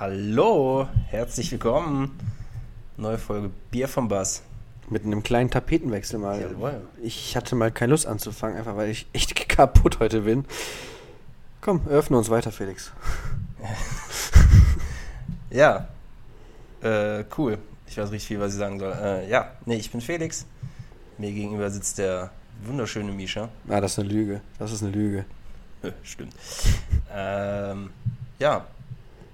Hallo, herzlich willkommen. Neue Folge Bier vom Bass. Mit einem kleinen Tapetenwechsel mal. Jawohl. Ich hatte mal keine Lust anzufangen, einfach weil ich echt kaputt heute bin. Komm, öffne uns weiter, Felix. Ja, äh, cool. Ich weiß richtig viel, was ich sagen soll. Äh, ja, nee, ich bin Felix. Mir gegenüber sitzt der wunderschöne Misha. Ah, das ist eine Lüge. Das ist eine Lüge. Stimmt. ähm, ja,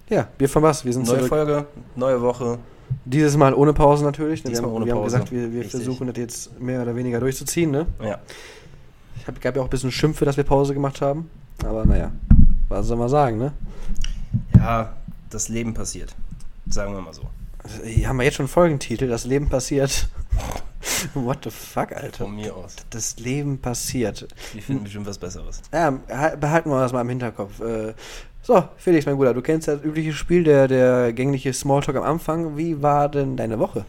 Ja, von was? Wir sind neue zurück. Folge, neue Woche. Dieses Mal ohne Pause natürlich. ne? Diesmal wir haben, ohne wir haben Pause. gesagt, wir, wir Richtig. versuchen das jetzt mehr oder weniger durchzuziehen. Ne? Ja, Ich hab, gab ja auch ein bisschen Schimpfe, dass wir Pause gemacht haben. Aber naja, was soll man sagen, ne? ja, das Leben passiert. Sagen wir mal so. Also, hier haben wir jetzt schon einen Folgentitel, das Leben passiert. What the fuck, Alter? Von mir aus. Das Leben passiert. Wir finden bestimmt was Besseres. Ja, ha- behalten wir das mal im Hinterkopf. Äh, so, Felix, mein Bruder, du kennst das übliche Spiel, der, der gängliche Smalltalk am Anfang. Wie war denn deine Woche?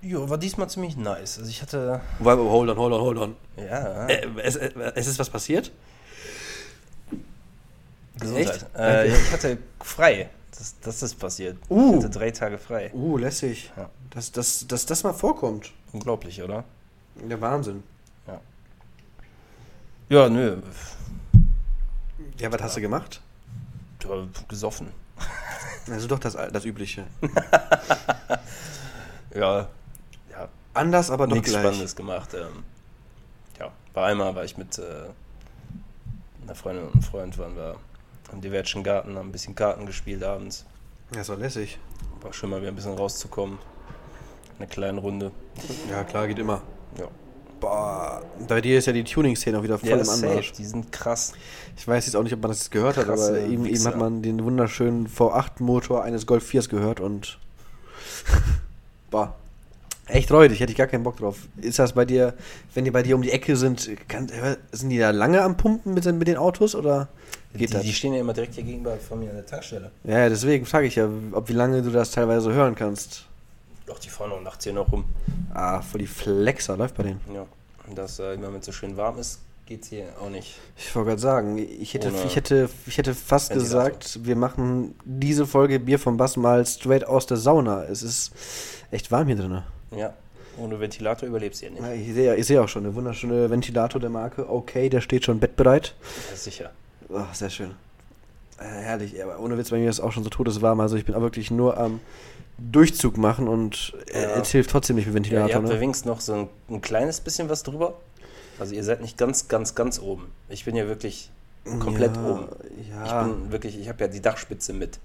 Jo, war diesmal ziemlich nice. Also ich hatte. Hold on, hold on, hold on. Ja, Äh, es, äh, es ist was passiert? Gesundheit. echt? Äh, ich hatte frei. Das, das ist passiert. Uh. Ich hatte drei Tage frei. Uh, lässig. Ja. Dass, dass, dass das mal vorkommt. Unglaublich, oder? Der Wahnsinn. Ja, nö. Ja, was hast du gemacht? Gesoffen. Also doch das, das Übliche. Ja. Ja, Anders, aber doch nichts gleich. Spannendes gemacht. Ähm, ja, war einmal war ich mit äh, einer Freundin und einem Freund, waren wir im Divertschen Garten, haben ein bisschen Karten gespielt abends. Ja, ist doch lässig. War schön mal wieder ein bisschen rauszukommen. Eine kleine Runde. Ja, klar, geht immer. Ja, Boah, bei dir ist ja die Tuning-Szene auch wieder voll ja im safe. Anmarsch. Die sind krass. Ich weiß jetzt auch nicht, ob man das jetzt gehört hat, Krasse aber eben, eben hat man den wunderschönen V8-Motor eines Golf 4s gehört und. Boah. Echt räudig, hätte ich gar keinen Bock drauf. Ist das bei dir, wenn die bei dir um die Ecke sind, kann, sind die da lange am Pumpen mit, den- mit den Autos oder geht die, das? die stehen ja immer direkt hier gegenüber von mir an der Tankstelle. ja, ja, deswegen frage ich ja, ob wie lange du das teilweise hören kannst. Doch, die fahren auch nachts hier noch rum. Ah, voll die Flexer läuft bei denen. Ja. Und das, äh, immer wenn es so schön warm ist, geht's hier auch nicht. Ich wollte gerade sagen, ich hätte, Ohne ich, hätte, ich hätte fast Ventilator. gesagt, wir machen diese Folge Bier vom Bass mal straight aus der Sauna. Es ist echt warm hier drin. Ja. Ohne Ventilator überlebst du hier nicht. Ja, ich sehe ich sehe auch schon eine wunderschöne Ventilator der Marke. Okay, der steht schon bettbereit. Ja, sicher. Oh, sehr schön. Äh, herrlich, aber ohne Witz, bei mir ist auch schon so todeswarm. Also ich bin auch wirklich nur am Durchzug machen und äh, Ja. es hilft trotzdem nicht mit Ja, ihr Ventilator. habt ne? wenigstens noch so ein, ein kleines bisschen was drüber. Also ihr seid nicht ganz, ganz, ganz oben. Ich bin ja wirklich komplett ja, oben. Ja, Ich bin wirklich, ich habe ja die Dachspitze mit.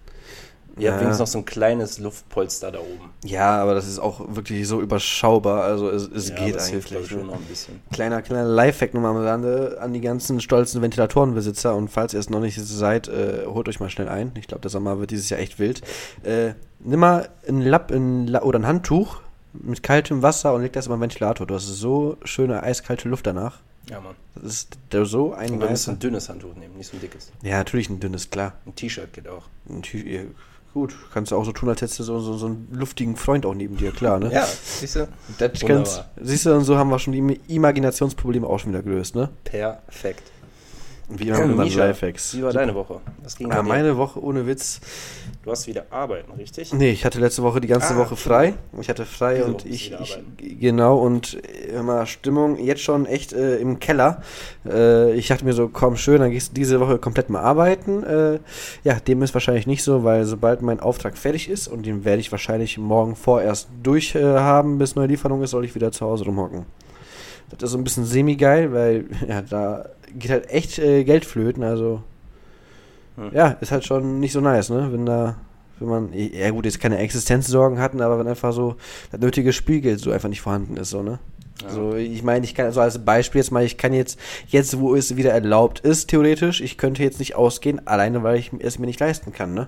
Ihr Ja. habt wenigstens noch so ein kleines Luftpolster da oben. ja, aber das ist auch wirklich so überschaubar. Also es, es Ja, geht das hilft, eigentlich. ich, schon noch ein bisschen. Kleiner, kleiner Lifehack nochmal am Rande an die ganzen stolzen Ventilatorenbesitzer und falls ihr es noch nicht seid, äh, holt euch mal schnell ein. Ich glaube, der Sommer wird dieses Jahr echt wild. Äh, nimm mal ein Lapp ein La oder ein Handtuch mit kaltem Wasser und leg das über den Ventilator. Du hast so schöne eiskalte Luft danach. Ja, Mann. Das ist so ein Und wir müssen ein dünnes Handtuch nehmen, nicht so ein dickes. Ja, natürlich ein dünnes, klar. Ein T-Shirt geht auch. Ein ja, gut, kannst du auch so tun, als hättest du so, so, so einen luftigen Freund auch neben dir, klar, ne? Ja, siehst du? Das kannst, Wunderbar. siehst du, und so haben wir schon die Im- Imaginationsprobleme auch schon wieder gelöst, ne? Perfekt. Wie immer mit Lifehacks. Wie war deine Woche? Was ging Ja, dir? meine Woche ohne Witz. Du hast wieder arbeiten, richtig? Nee, ich hatte letzte Woche die ganze Ah, Woche frei. Ich hatte frei Diese und ich, ich genau und mal Stimmung jetzt schon echt äh, im Keller. Äh, ich dachte mir so, komm schön, dann gehst du diese Woche komplett mal arbeiten. Äh, ja, dem ist wahrscheinlich nicht so, weil sobald mein Auftrag fertig ist und den werde ich wahrscheinlich morgen vorerst durch äh, haben, bis neue Lieferung ist, soll ich wieder zu Hause rumhocken. Das ist so ein bisschen semi-geil, weil ja, da geht halt echt äh, Geld flöten, also Hm. ja, ist halt schon nicht so nice, ne? Wenn da, wenn man, ja gut, jetzt keine Existenzsorgen hatten, aber wenn einfach so das nötige Spielgeld so einfach nicht vorhanden ist, so, ne? Ja. So, ich meine, ich kann, also als Beispiel jetzt mal, ich kann jetzt, jetzt wo es wieder erlaubt ist, theoretisch, ich könnte jetzt nicht ausgehen, alleine weil ich es mir nicht leisten kann, ne?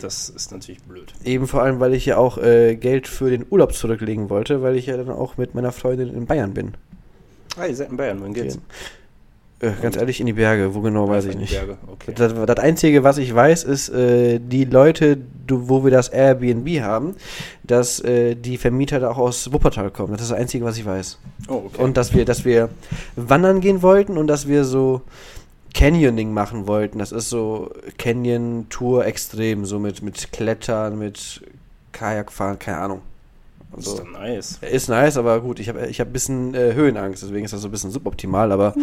Das ist natürlich blöd. Eben vor allem, weil ich ja auch äh, Geld für den Urlaub zurücklegen wollte, weil ich ja dann auch mit meiner Freundin in Bayern bin. Ah, ihr seid in Bayern, wohin geht's? Äh, ganz ehrlich, in die Berge, wo genau, weiß ich nicht. Berge, Okay. Das, das Einzige, was ich weiß, ist, äh, die Leute, du, wo wir das Airbnb haben, dass äh, die Vermieter da auch aus Wuppertal kommen. Das ist das Einzige, was ich weiß. Oh, okay. Und dass wir, dass wir wandern gehen wollten und dass wir so Canyoning machen wollten. Das ist so Canyon Tour extrem, so mit, mit Klettern, mit Kajakfahren, keine Ahnung. Das ist Also, doch nice. ist nice, aber gut, ich habe ich hab ein bisschen äh, Höhenangst, deswegen ist das so ein bisschen suboptimal, aber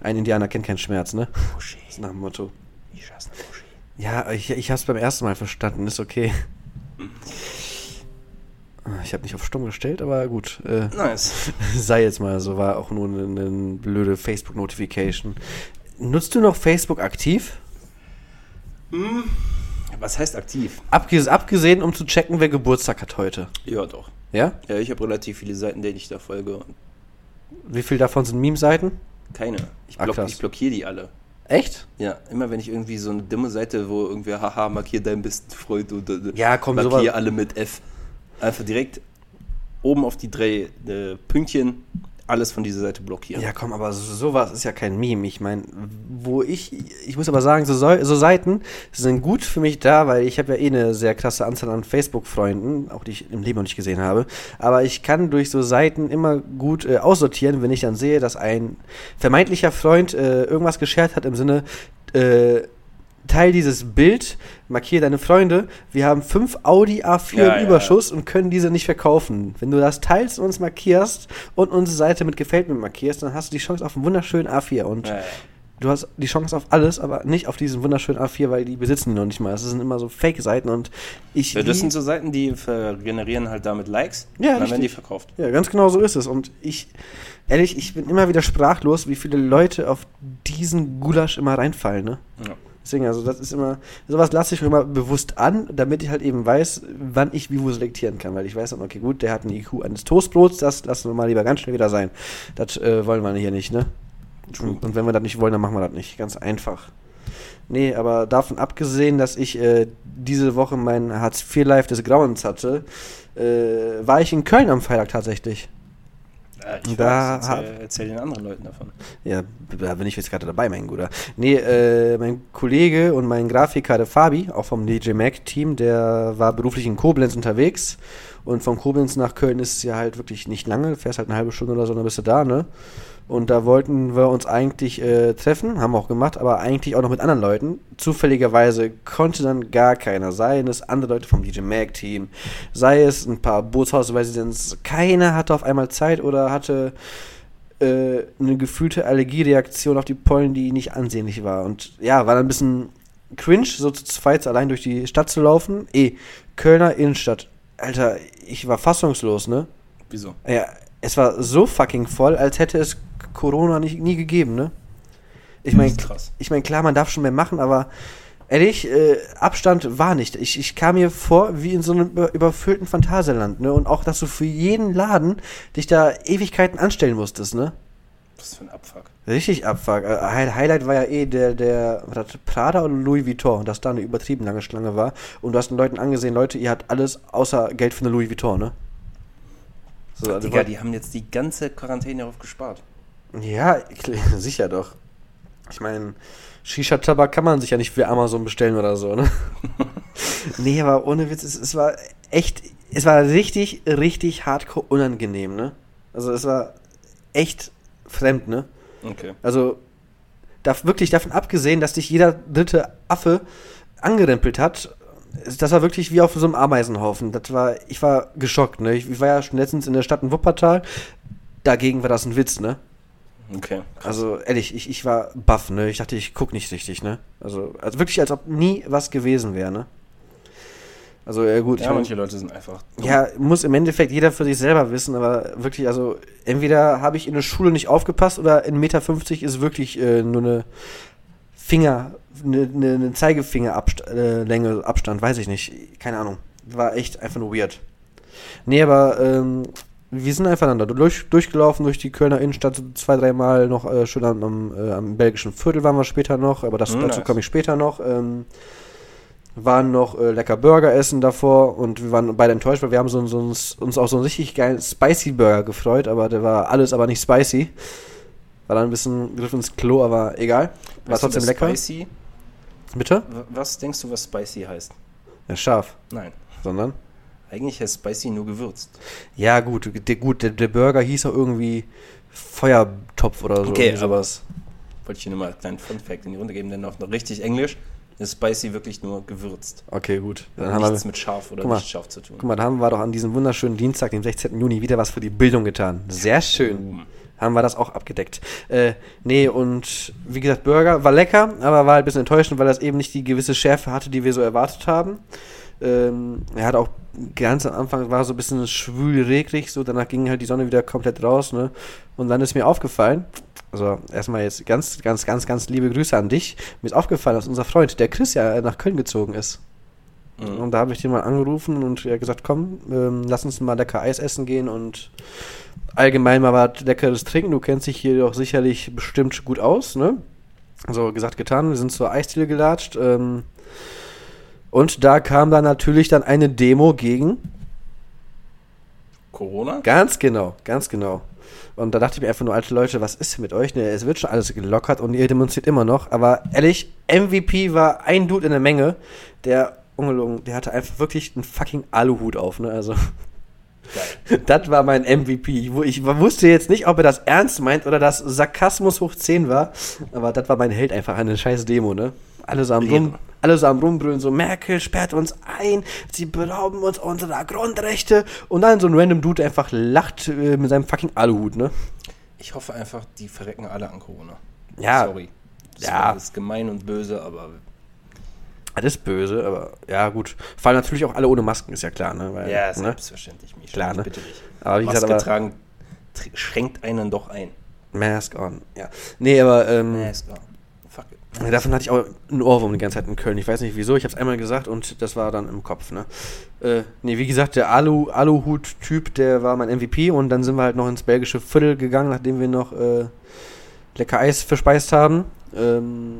ein Indianer kennt keinen Schmerz, ne? Muschi. Das ist nach dem Motto. Ich hasse Muschi. Ja, ich, ich habe es beim ersten Mal verstanden, ist okay. Ich habe nicht auf stumm gestellt, aber gut. Äh, Nice. sei jetzt mal so, war auch nur eine, eine blöde Facebook-Notification. Nutzt du noch Facebook aktiv? Was heißt aktiv? Abges abgesehen, um zu checken, wer Geburtstag hat heute. Ja, doch. Ja? Ja, ich habe relativ viele Seiten, denen ich da folge. Wie viel davon sind Meme-Seiten? Keine. Ich, Ah, block, krass. ich blockiere die alle. Echt? Ja, immer wenn ich irgendwie so eine dumme Seite, wo irgendwer, haha, markier deinen besten Freund und äh, Ja, komm, markier sowas- alle mit F. Einfach direkt oben auf die drei äh, Pünktchen alles von dieser Seite blockieren. Ja, komm, aber so- sowas ist ja kein Meme. Ich meine, wo ich, ich muss aber sagen, so, so Seiten sind gut für mich da, weil ich habe ja eh eine sehr krasse Anzahl an Facebook-Freunden, auch die ich im Leben noch nicht gesehen habe. Aber ich kann durch so Seiten immer gut äh, aussortieren, wenn ich dann sehe, dass ein vermeintlicher Freund äh, irgendwas geshared hat im Sinne, äh, Teil dieses Bild, markiere deine Freunde. Wir haben fünf Audi A4 Ja, im ja, Überschuss und können diese nicht verkaufen. Wenn du das teilst und uns markierst und unsere Seite mit Gefällt mir markierst, dann hast du die Chance auf einen wunderschönen A4. Und Ja, ja. du hast die Chance auf alles, aber nicht auf diesen wunderschönen A4, weil die besitzen die noch nicht mal. Das sind immer so Fake-Seiten und ich. Ja, das sind so Seiten, die generieren halt damit Likes Ja, und dann werden die verkauft. Ja, ganz genau so ist es. Und ich, ehrlich, ich bin immer wieder sprachlos, wie viele Leute auf diesen Gulasch immer reinfallen, ne? Ja. Deswegen, also das ist immer, sowas lasse ich mir immer bewusst an, damit ich halt eben weiß, wann ich wie wo selektieren kann. Weil ich weiß dann, okay, gut, der hat einen IQ eines Toastbrots, das lassen wir mal lieber ganz schnell wieder sein. Das äh, wollen wir hier nicht, ne? Und, und wenn wir das nicht wollen, dann machen wir das nicht. Ganz einfach. Nee, aber davon abgesehen, dass ich äh, diese Woche mein Hartz-IV-Live des Grauens hatte, äh, war ich in Köln am Freitag tatsächlich. Ja, ich Da weiß, erzähl, erzähl den anderen Leuten davon. Ja, da bin ich jetzt gerade dabei, mein Guter. Nee, äh, mein Kollege und mein Grafiker, der Fabi, auch vom DJ Mac Team, der war beruflich in Koblenz unterwegs. Und von Koblenz nach Köln ist es ja halt wirklich nicht lange. Du fährst halt eine halbe Stunde oder so, dann bist du da, ne? Und da wollten wir uns eigentlich äh, treffen, haben wir auch gemacht, aber eigentlich auch noch mit anderen Leuten. Zufälligerweise konnte dann gar keiner, sei es andere Leute vom DJ Mag Team, sei es ein paar Bootshausresidents, keiner hatte auf einmal Zeit oder hatte äh, eine gefühlte Allergiereaktion auf die Pollen, die nicht ansehnlich war. Und ja, war dann ein bisschen cringe, so zu zweit allein durch die Stadt zu laufen. Eh, Kölner Innenstadt. Alter, ich war fassungslos, ne? Wieso? Ja, es war so fucking voll, als hätte es Corona nicht, nie gegeben, ne? Ich meine, ich mein, klar, man darf schon mehr machen, aber ehrlich, äh, Abstand war nicht. Ich, ich kam mir vor wie in so einem über, überfüllten Phantasialand, ne? Und auch, dass du für jeden Laden dich da Ewigkeiten anstellen musstest, ne? Was für ein Abfuck. Richtig Abfuck. Äh, Hi- Highlight war ja eh der, der, was Prada oder Louis Vuitton, dass da eine übertrieben lange Schlange war. Und du hast den Leuten angesehen, Leute, ihr habt alles außer Geld für eine Louis Vuitton, ne? So, also Digga, die haben jetzt die ganze Quarantäne darauf gespart. Ja, sicher doch. Ich meine, Shisha-Tabak kann man sich ja nicht für Amazon bestellen oder so, ne? nee, aber ohne Witz, es, es war echt, es war richtig, richtig hardcore unangenehm, ne? Also es war echt fremd, ne? Okay. Also da, wirklich davon abgesehen, dass dich jeder dritte Affe angerempelt hat, das war wirklich wie auf so einem Ameisenhaufen. Das war, ich war geschockt, ne? Ich, ich war ja schon letztens in der Stadt in Wuppertal. Dagegen war das ein Witz, ne? Okay. Krass. Also ehrlich, ich, ich war baff, ne? Ich dachte, ich guck nicht richtig, ne? Also, also wirklich, als ob nie was gewesen wäre, ne? Also, ja gut, ich ja, mein, manche Leute sind einfach. dumm. ja, muss im Endeffekt jeder für sich selber wissen, aber wirklich, also entweder habe ich in der Schule nicht aufgepasst oder in Meter 50 ist wirklich äh, nur eine Finger, eine, eine, eine Zeigefingerlänge, äh, Abstand, weiß ich nicht, keine Ahnung. War echt einfach nur weird. Nee, aber ähm, wir sind einfach dann da durch, durchgelaufen durch die Kölner Innenstadt zwei, dreimal noch äh, schön am, am, äh, am belgischen Viertel waren wir später noch, aber das, Mm, dazu nice. komme ich später noch. Ähm, waren noch äh, lecker Burger essen davor und wir waren beide enttäuscht, weil wir haben so, so ein, uns auf so einen richtig geilen Spicy Burger gefreut, aber der war alles aber nicht spicy. War dann ein bisschen Griff ins Klo, aber egal. War Weißt du, trotzdem dass lecker. Spicy, Bitte? was denkst du, was Spicy heißt? Ja, scharf. Nein. Sondern? Eigentlich heißt Spicy nur gewürzt. Ja, gut, der, gut, der, der Burger hieß auch irgendwie Feuertopf oder so. Okay, irgendwie sowas. wollte ich dir nur mal einen kleinen Fun-Fact in die Runde geben, denn auch noch richtig Englisch ist Spicy wirklich nur gewürzt. Okay, gut. Dann Hat haben wir, nichts mit scharf oder mal. nicht scharf zu tun. guck mal, da haben wir doch an diesem wunderschönen Dienstag, dem 16. Juni, wieder was für die Bildung getan. Sehr schön. Haben wir das auch abgedeckt. Äh, nee, und wie gesagt, Burger war lecker, aber war halt ein bisschen enttäuschend, weil das eben nicht die gewisse Schärfe hatte, die wir so erwartet haben. Ähm, er hat auch ganz am Anfang war so ein bisschen schwül regrig, so danach ging halt die Sonne wieder komplett raus, ne? Und dann ist mir aufgefallen, also erstmal jetzt ganz, ganz, ganz, ganz liebe Grüße an dich. Mir ist aufgefallen, dass unser Freund, der Chris, ja nach Köln gezogen ist. Mhm. Und da habe ich den mal angerufen und er gesagt, komm, ähm, lass uns mal lecker Eis essen gehen und allgemein mal was Leckeres trinken. Du kennst dich hier doch sicherlich bestimmt gut aus, ne? So gesagt, getan. Wir sind zur Eisdiele gelatscht. Ähm, und da kam dann natürlich dann eine Demo gegen. Corona? Ganz genau, ganz genau. Und da dachte ich mir einfach nur, alte Leute, was ist denn mit euch? Ne, es wird schon alles gelockert und ihr demonstriert immer noch. Aber ehrlich, MVP war ein Dude in der Menge, der, ungelogen, der hatte einfach wirklich einen fucking Aluhut auf, ne? Also. Geil. Das war mein MVP. Ich, wu- ich wusste jetzt nicht, ob er das ernst meint oder das Sarkasmus hoch 10 war. Aber das war mein Held einfach, eine scheiß Demo, ne? Alle am, rum, Ehre. alle so am rumbrüllen, so Merkel sperrt uns ein, sie berauben uns unserer Grundrechte. Und dann so ein random Dude einfach lacht äh, mit seinem fucking Aluhut, ne? Ich hoffe einfach, die verrecken alle an Corona. Ja. Sorry. Das Ja. war- das ist gemein und böse, aber Das ist böse, aber ja, gut. Fallen natürlich auch alle ohne Masken, ist ja klar, ne? Weil, ja, ne? selbstverständlich. Mich Klar, ne? bitte dich. Aber wie Maske gesagt, aber tragen tr- schränkt einen doch ein. Mask on, ja. Nee, aber ähm, Mask on. Davon hatte ich auch einen Ohrwurm die ganze Zeit in Köln. Ich weiß nicht wieso, ich habe es einmal gesagt und das war dann im Kopf. Ne, äh, nee, wie gesagt, der Alu, Aluhut-Typ, der war mein MVP und dann sind wir halt noch ins belgische Viertel gegangen, nachdem wir noch äh, lecker Eis verspeist haben. Ähm,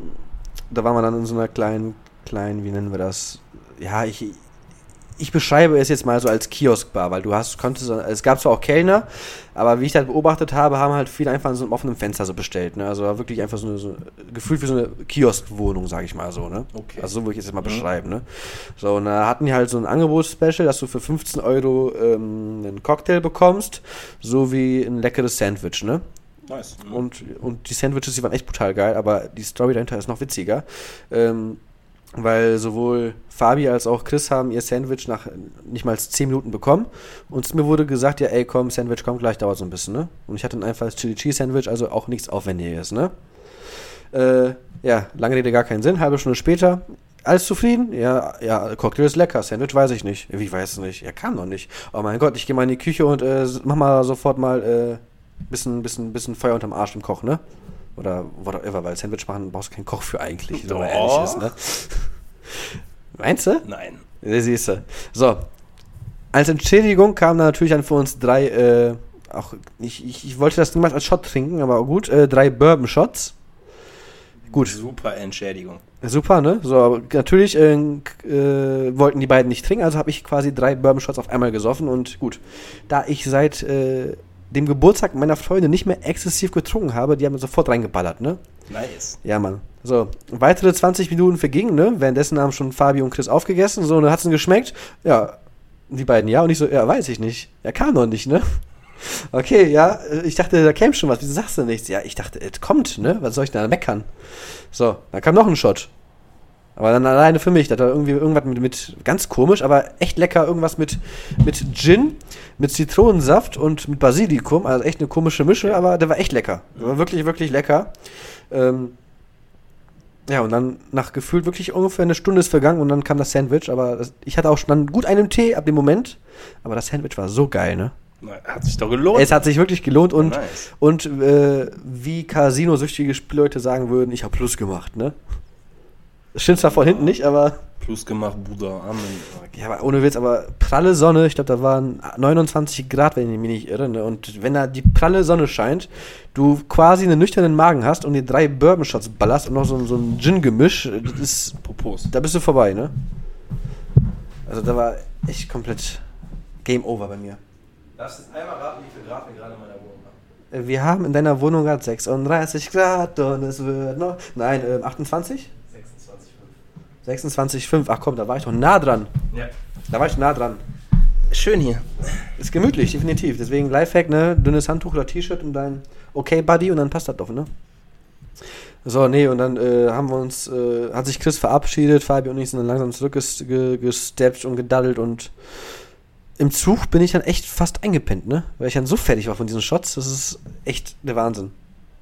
da waren wir dann in so einer kleinen, kleinen, wie nennen wir das? Ja, ich, ich beschreibe es jetzt mal so als Kioskbar, weil du hast, konntest, es gab zwar auch Kellner, aber wie ich das beobachtet habe, haben halt viele einfach in so einem offenen Fenster so bestellt, ne? Also wirklich einfach so eine, so, gefühlt wie so eine Kioskwohnung, sag ich mal so, ne? Okay. Also so würde ich es jetzt mal Mhm. beschreiben, ne? So, und da hatten die halt so ein Angebotsspecial, dass du für 15 Euro ähm, einen Cocktail bekommst, sowie ein leckeres Sandwich, ne? Nice. Mhm. Und, und die Sandwiches, die waren echt brutal geil, aber die Story dahinter ist noch witziger. Ähm, weil sowohl Fabi als auch Chris haben ihr Sandwich nach nicht mal 10 Minuten bekommen. Und mir wurde gesagt, ja, ey, komm, Sandwich kommt gleich, dauert so ein bisschen, ne? Und ich hatte ein einfaches Chili Cheese Sandwich, also auch nichts Aufwendiges, ne? Äh, ja, lange Rede, gar keinen Sinn. Halbe Stunde später, alles zufrieden? Ja, ja, Cocktail ist lecker, Sandwich weiß ich nicht. Wie weiß es nicht? Er kam noch nicht. Oh mein Gott, ich gehe mal in die Küche und äh, mach mal sofort mal äh, bisschen, bisschen, bisschen Feuer unterm Arsch im Koch, ne? Oder whatever, weil Sandwich machen brauchst du keinen Koch für eigentlich, wenn man ehrlich ist, ne? Meinst du? Nein. Siehst du. So. Als Entschädigung kamen da natürlich dann für uns drei, äh, auch, ich, ich, ich wollte das niemals als Shot trinken, aber gut, äh, drei Bourbon-Shots. Gut, Super Entschädigung. super, ne? So, aber natürlich äh, äh, wollten die beiden nicht trinken, also habe ich quasi drei Bourbon-Shots auf einmal gesoffen und gut. Da ich seit äh, dem Geburtstag meiner Freunde nicht mehr exzessiv getrunken habe, die haben mir sofort reingeballert, ne? Nice. Ja, Mann. So, weitere 20 Minuten vergingen, ne? Währenddessen haben schon Fabi und Chris aufgegessen. So, und dann hat's ihnen geschmeckt. Ja, die beiden ja. Und ich so, ja, weiß ich nicht. Er kam noch nicht, ne? Okay, ja, äh, ich dachte, da käme schon was. Wieso sagst du nichts? Ja, ich dachte, es kommt, ne? Was soll ich denn da meckern? So, dann kam noch ein Shot. Aber dann alleine für mich. Da war irgendwie irgendwas mit, mit, ganz komisch, aber echt lecker. Irgendwas mit, mit Gin, mit Zitronensaft und mit Basilikum. Also echt eine komische Mische, aber der war echt lecker. Der war wirklich, wirklich lecker. Ähm, ja, und dann nach gefühlt wirklich ungefähr eine Stunde ist vergangen und dann kam das Sandwich. Aber das, ich hatte auch schon dann gut einen Tee ab dem Moment. Aber das Sandwich war so geil, ne? Hat sich doch gelohnt. Es hat sich wirklich gelohnt und, Nice. und äh, wie Casino-süchtige Spielleute sagen würden, ich habe Plus gemacht, ne? Stimmt zwar von hinten nicht, aber. Plus gemacht, Bruder. Amen. Ja, aber ohne Witz, aber pralle Sonne, ich glaube, da waren 29 Grad, wenn ich mich nicht irre, ne? Und wenn da die pralle Sonne scheint, du quasi einen nüchternen Magen hast und dir drei Bourbon-Shots ballerst und noch so, so ein Gin-Gemisch, das ist. Propos. Da bist du vorbei, ne? Also da war echt komplett Game Over bei mir. Darfst du einmal raten, wie viel Grad wir gerade in meiner Wohnung haben? Äh, Wir haben in deiner Wohnung gerade 36 Grad und es wird noch. Nein, ähm, 28? 26,5. 26,5. Ach komm, da war ich doch nah dran. Ja. Da war ich nah dran. Schön hier. Ist gemütlich, definitiv. Deswegen Lifehack, ne? Dünnes Handtuch oder T-Shirt und dein Okay Buddy und dann passt das doch, ne? So, nee, und dann äh, haben wir uns, äh, hat sich Chris verabschiedet, Fabi und ich sind dann langsam zurückgesteppt und gedaddelt und im Zug bin ich dann echt fast eingepennt, ne? Weil ich dann so fertig war von diesen Shots, das ist echt der Wahnsinn.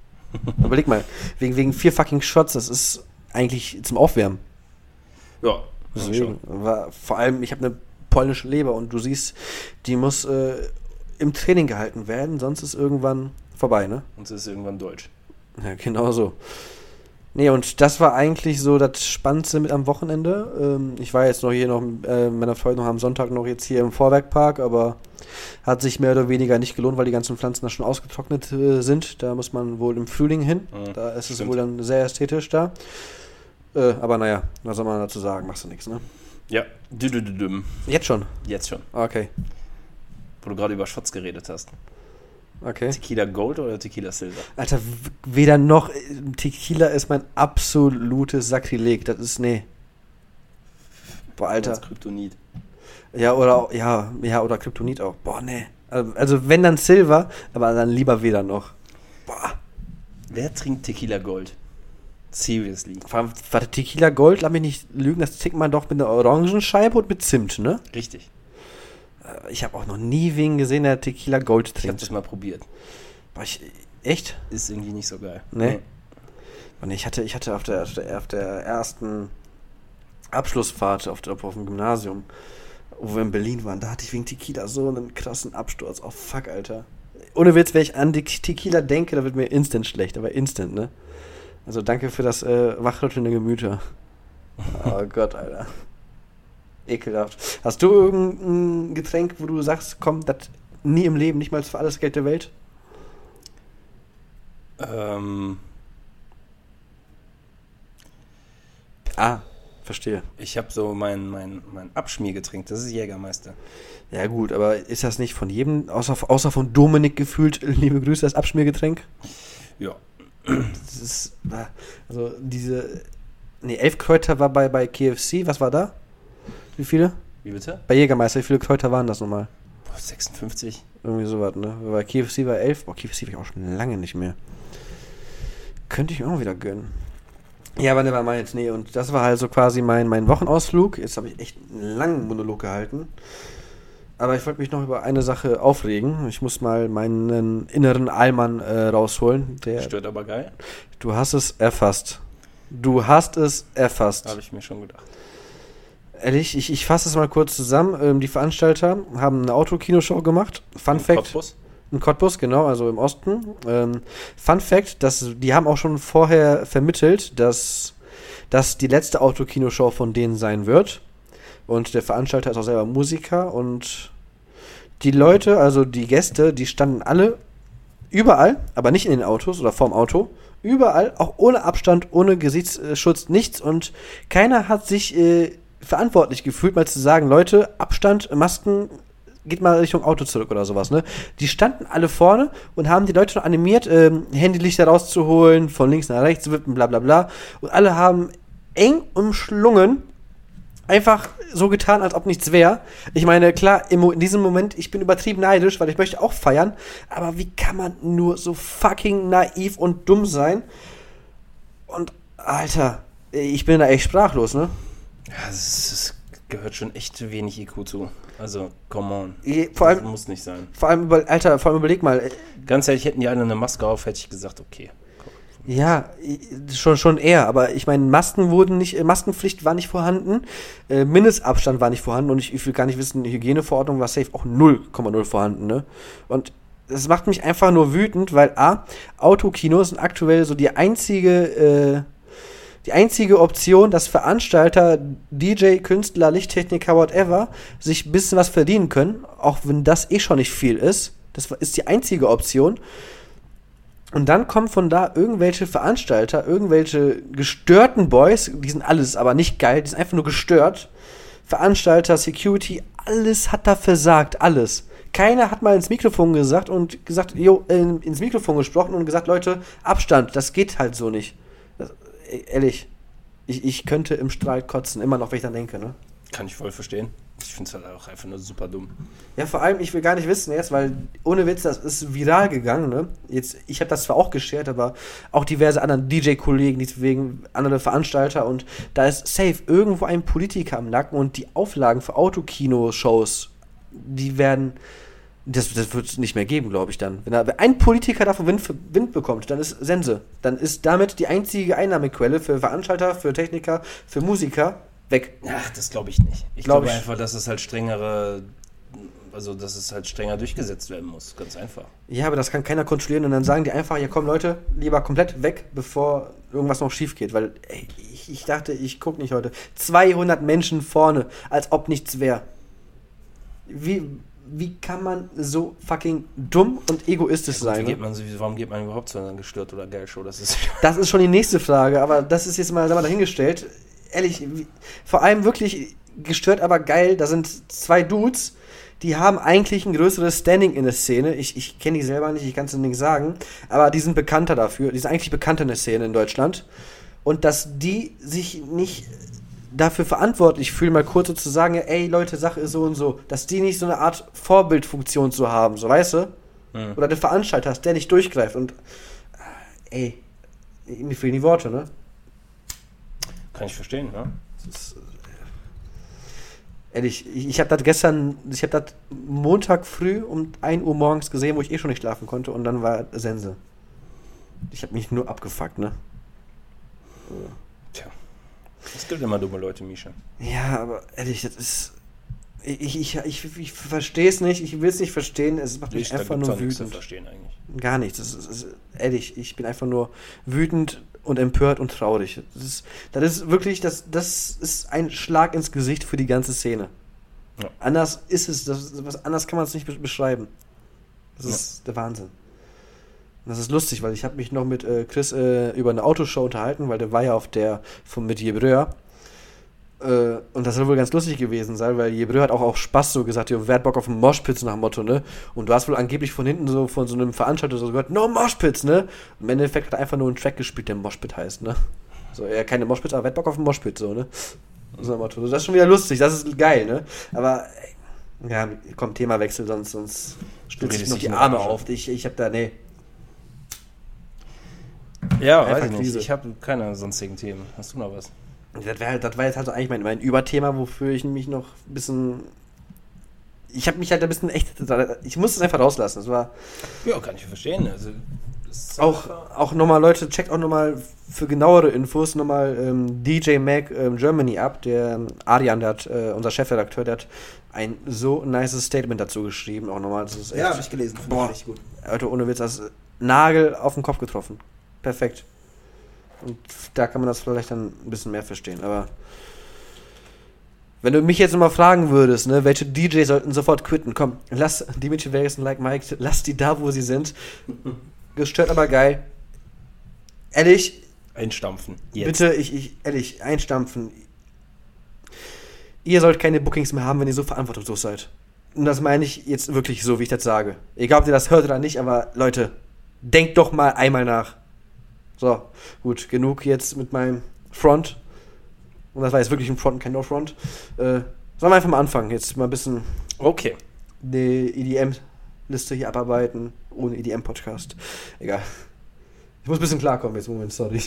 Überleg mal, wegen, wegen vier fucking Shots, das ist eigentlich zum Aufwärmen. Ja, Deswegen war vor allem, ich habe eine polnische Leber und du siehst, die muss äh, im Training gehalten werden, sonst ist irgendwann vorbei, ne? Und es ist irgendwann deutsch. Ja, genau so. Nee, und das war eigentlich so das Spannendste mit am Wochenende. Ähm, ich war jetzt noch hier noch, äh, meiner Freundin noch am Sonntag noch jetzt hier im Vorwerkpark, aber hat sich mehr oder weniger nicht gelohnt, weil die ganzen Pflanzen da schon ausgetrocknet äh, sind. Da muss man wohl im Frühling hin. Mhm, da ist es stimmt. wohl dann sehr ästhetisch da. Äh, aber naja, was soll man dazu sagen? Machst du nichts, ne? Ja, düdüdüdüm. Jetzt schon. Jetzt schon. Okay. Wo du gerade über Shots geredet hast. Okay. Tequila Gold oder Tequila Silver? Alter, weder noch. äh, Tequila ist mein absolutes Sakrileg. Das ist, nee. Boah, Alter. Das Kryptonit. Ja, oder auch- ja, ja, oder Kryptonit auch. Boah, nee. Also, also wenn dann Silver, aber dann lieber weder noch. Boah. Wer trinkt Tequila Gold? Seriously. Allem, warte, Tequila Gold, lass mich nicht lügen, das trinkt man doch mit einer Orangenscheibe und mit Zimt, ne? Richtig. Äh, Ich habe auch noch nie wen gesehen, der Tequila Gold Ich habe trinkt. das mal probiert. Boah, ich, echt? Ist irgendwie nicht so geil. Nee. Und ich hatte, ich hatte auf der, auf der, der ersten Abschlussfahrt auf, der, auf dem Gymnasium, wo wir in Berlin waren, da hatte ich wegen Tequila so einen krassen Absturz. Oh fuck, Alter. Ohne Witz, wenn ich an die Tequila denke, da wird mir instant schlecht, aber instant, ne? Also danke für das äh, wachrüttelnde Gemüter. Oh Gott, Alter. Ekelhaft. Hast du irgendein Getränk, wo du sagst, komm, das nie im Leben, nicht mal für alles Geld der Welt? Ähm, Ah, verstehe. ich habe so mein, mein, mein Abschmiergetränk, das ist Jägermeister. Ja gut, aber ist das nicht von jedem, außer, außer von Dominik gefühlt, liebe Grüße, das Abschmiergetränk? Ja. Das ist, ah, also diese, nee, elf Kräuter war bei, bei KFC, was war da? Wie viele? Wie bitte? Bei Jägermeister, wie viele Kräuter waren das nochmal? Boah, 56. Irgendwie sowas, ne? Bei KFC war elf, boah, KFC war ich auch schon lange nicht mehr. Könnte ich mir auch wieder gönnen. Ja, aber never mind, nee, und das war halt so quasi mein, mein Wochenausflug. Jetzt habe ich echt einen langen Monolog gehalten. Aber ich wollte mich noch über eine Sache aufregen. Ich muss mal meinen inneren Allmann äh, rausholen. Der, Stört aber geil. du hast es erfasst. Du hast es erfasst. Habe ich mir schon gedacht. Ehrlich, ich, ich fasse es mal kurz zusammen. Ähm, die Veranstalter haben eine Autokinoshow gemacht. Fun Fact. Cottbus? In Cottbus, genau, also im Osten. Ähm, Fun Fact, dass, die haben auch schon vorher vermittelt, dass das die letzte Autokinoshow von denen sein wird. Und der Veranstalter ist auch selber Musiker und die Leute, also die Gäste, die standen alle überall, aber nicht in den Autos oder vorm Auto. Überall, auch ohne Abstand, ohne Gesichtsschutz, nichts. Und keiner hat sich äh, verantwortlich gefühlt, mal zu sagen, Leute, Abstand, Masken, geht mal Richtung Auto zurück oder sowas, ne? Die standen alle vorne und haben die Leute noch animiert, ähm, Handylichter rauszuholen, von links nach rechts wippen, bla bla bla. Und alle haben eng umschlungen einfach so getan, als ob nichts wäre. Ich meine, klar, in diesem Moment, ich bin übertrieben neidisch, weil ich möchte auch feiern, aber wie kann man nur so fucking naiv und dumm sein? Und, Alter, ich bin da echt sprachlos, ne? Ja, es, gehört schon echt wenig IQ zu. Also, come on. Vor das allem, muss nicht sein. vor allem, Alter, vor allem überleg mal, äh, Ganz ehrlich, hätten die alle eine Maske auf, hätte ich gesagt, okay. Ja, schon, schon eher, aber ich meine, Masken wurden nicht, äh, Maskenpflicht war nicht vorhanden, äh, Mindestabstand war nicht vorhanden und ich, ich will gar nicht wissen, Hygieneverordnung war safe auch 0,0 vorhanden, ne? Und das macht mich einfach nur wütend, weil A, Autokinos sind aktuell so die einzige, äh, die einzige Option, dass Veranstalter, DJ, Künstler, Lichttechniker, whatever, sich ein bisschen was verdienen können, auch wenn das eh schon nicht viel ist. Das ist die einzige Option. Und dann kommen von da irgendwelche Veranstalter, irgendwelche gestörten Boys, die sind alles aber nicht geil, die sind einfach nur gestört. Veranstalter, Security, alles hat da versagt, alles. Keiner hat mal ins Mikrofon gesagt und gesagt, jo, äh, ins Mikrofon gesprochen und gesagt, Leute, Abstand, das geht halt so nicht. Das, äh, ehrlich, ich, ich könnte im Strahl kotzen, immer noch, wenn ich dann denke, ne? Kann ich voll verstehen. Ich finde es halt auch einfach nur super dumm. Ja, vor allem, ich will gar nicht wissen jetzt, weil ohne Witz, das ist viral gegangen, ne? Jetzt, ich habe das zwar auch geshared, aber auch diverse andere DJ-Kollegen, deswegen andere Veranstalter und da ist safe irgendwo ein Politiker am Nacken und die Auflagen für Autokino-Shows, die werden. Das, das wird es nicht mehr geben, glaube ich, dann. Wenn, da, wenn ein Politiker davon Wind, Wind bekommt, dann ist Sense. Dann ist damit die einzige Einnahmequelle für Veranstalter, für Techniker, für Musiker weg. Ach, das glaube ich nicht. Ich Glaub glaube ich. einfach, dass es halt strengere, also dass es halt strenger durchgesetzt werden muss. Ganz einfach. Ja, aber das kann keiner kontrollieren und dann sagen die einfach, ja komm Leute, lieber komplett weg, bevor irgendwas noch schief geht. Weil ey, ich, ich dachte, ich gucke nicht heute. 200 Menschen vorne, als ob nichts wäre. Wie, wie kann man so fucking dumm und egoistisch Gut, wie sein? geht Ne? man, so- warum geht man überhaupt zu einer gestört oder geil Show? Das ist Das ist schon die nächste Frage, aber das ist jetzt mal dahingestellt. Ehrlich, vor allem wirklich gestört, aber geil. Da sind zwei Dudes, die haben eigentlich ein größeres Standing in der Szene. Ich, ich kenne die selber nicht, ich kann es nicht sagen, aber die sind bekannter dafür. Die sind eigentlich bekannter in der Szene in Deutschland. Und dass die sich nicht dafür verantwortlich fühlen, mal kurz so zu sagen, ey Leute, Sache ist so und so, dass die nicht so eine Art Vorbildfunktion zu haben, so weißt du? Hm. Oder der Veranstalter hast, der nicht durchgreift und äh, ey, mir fehlen die Worte, ne? Kann ich verstehen, ne? Das ist, äh, ehrlich, ich, ich habe das gestern, ich habe das Montag früh um 1 Uhr morgens gesehen, wo ich eh schon nicht schlafen konnte und dann war Sense. Ich habe mich nur abgefuckt, ne? Tja. Es gibt immer dumme Leute, Misha. Ja, aber ehrlich, das ist. Ich, ich, ich, ich verstehe es nicht, ich will es nicht verstehen, es macht mich da einfach nur auch nichts zu wütend. verstehen eigentlich. Gar nichts. Das ist, das ist, ehrlich, ich bin einfach nur wütend und empört und traurig. Das ist, das ist wirklich, das, das ist ein Schlag ins Gesicht für die ganze Szene. Ja. Anders ist es, das, was anders kann man es nicht be- beschreiben. Das Ja. ist der Wahnsinn. Und das ist lustig, weil ich habe mich noch mit äh, Chris äh, über eine Autoshow unterhalten, weil der war ja auf der von mit Jebreur. Äh, und das soll wohl ganz lustig gewesen sein, weil Jebreur hat auch auf Spaß so gesagt, jo, wer hat Bock auf einen Moshpits nach dem Motto, ne? Und du hast wohl angeblich von hinten so von so einem Veranstalter so gehört, no Moshpits, ne? Und im Endeffekt hat er einfach nur einen Track gespielt, der Moshpit heißt, ne? So, er keine Moshpits, aber wer hat Bock auf einen Moshpit, so, ne? So Motto. Das ist schon wieder lustig, das ist geil, ne? Aber, ey, ja, komm, Themawechsel, sonst, sonst stütze ich noch die Arme auf. Ich, ich hab da, nee. Ja, Einfach weiß ich nicht. Krise. Ich habe keine sonstigen Themen. Hast du noch was? Das, wär, das war jetzt halt so eigentlich mein, mein Überthema, wofür ich mich noch ein bisschen. Ich habe mich halt ein bisschen echt. Ich muss es einfach rauslassen. Das war Ja, kann ich verstehen. Also, auch, auch nochmal, Leute, checkt auch nochmal für genauere Infos nochmal ähm, DJ Mac ähm, Germany ab. Der ähm, Arian, der hat, äh, unser Chefredakteur, der hat ein so nices Statement dazu geschrieben. Auch nochmal. Das ist echt, gelesen. Boah. richtig gut. Alter, ohne Witz, das Nagel auf den Kopf getroffen. Perfekt. Und da kann man das vielleicht dann ein bisschen mehr verstehen. Aber wenn du mich jetzt nochmal fragen würdest, ne, welche DJ sollten sofort quitten, komm, lass Dimitri Vegas und Like Mike, lass die da, wo sie sind. Gestört, aber geil. Ehrlich, Einstampfen. Jetzt. bitte, ich, ich, ehrlich, einstampfen. Ihr sollt keine Bookings mehr haben, wenn ihr so verantwortungslos seid. Und das meine ich jetzt wirklich so, wie ich das sage. Egal, ob ihr das hört oder nicht, aber Leute, denkt doch mal einmal nach. So, gut, genug jetzt mit meinem Front. Und das war jetzt wirklich ein Front und kein No-Front. Äh, sollen wir einfach mal anfangen? Jetzt mal ein bisschen Okay. die EDM-Liste hier abarbeiten, ohne EDM-Podcast. Egal. Ich muss ein bisschen klarkommen jetzt, Moment, sorry.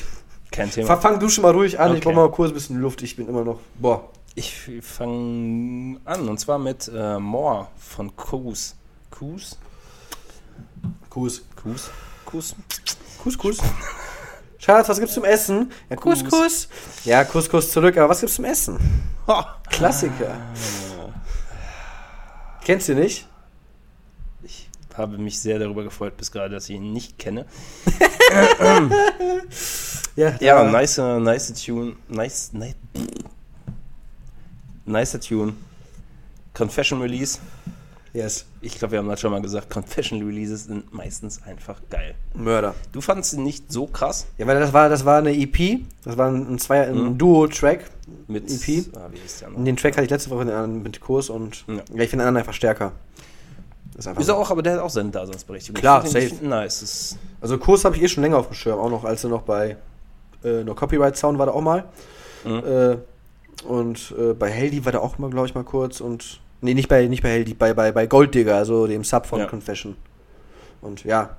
Kein Thema. Fang, du schon mal ruhig an, ich Okay. brauche mal kurz ein bisschen Luft, ich bin immer noch, boah. Ich fange an und zwar mit äh, More von Kus. Kus? Kus. Kus? Kus? Kus, Kus. Schatz, was gibt's zum Essen? Ja, Kus. Kus. Ja, Kus zurück, aber was gibt's zum Essen? Ha! Klassiker. Kennst du nicht? Ich habe mich sehr darüber gefreut, bis gerade, dass ich ihn nicht kenne. Ja, Ja, nice, äh, nice Tune. Nice, nice. Nicer Tune. Confession Release. Yes. Ich glaube, wir haben das schon mal gesagt. Confession Releases sind meistens einfach geil. Mörder. Du fandest ihn nicht so krass Ja, weil das war, das war eine EP, das war ein, ein, Zwei- ein Mhm. Duo-Track. mit EP? Ah, wie ist der noch? Den Track hatte ich letzte Woche mit Kurs und Ja. ja, ich finde den anderen einfach stärker. Ist Ist er auch, aber der hat auch seine Daseinsberechtigung. Klar, safe. Nice. Also Kurs habe ich eh schon länger auf dem Schirm, auch noch als er noch bei äh, No Copyright Sound war da auch mal. Mhm. Äh, Und äh, bei Heldi war der auch mal, glaube ich, mal kurz. Und. Nee, nicht bei, nicht bei Heldi, bei, bei, bei Golddigger, also dem Sub von Ja. Confession. Und ja,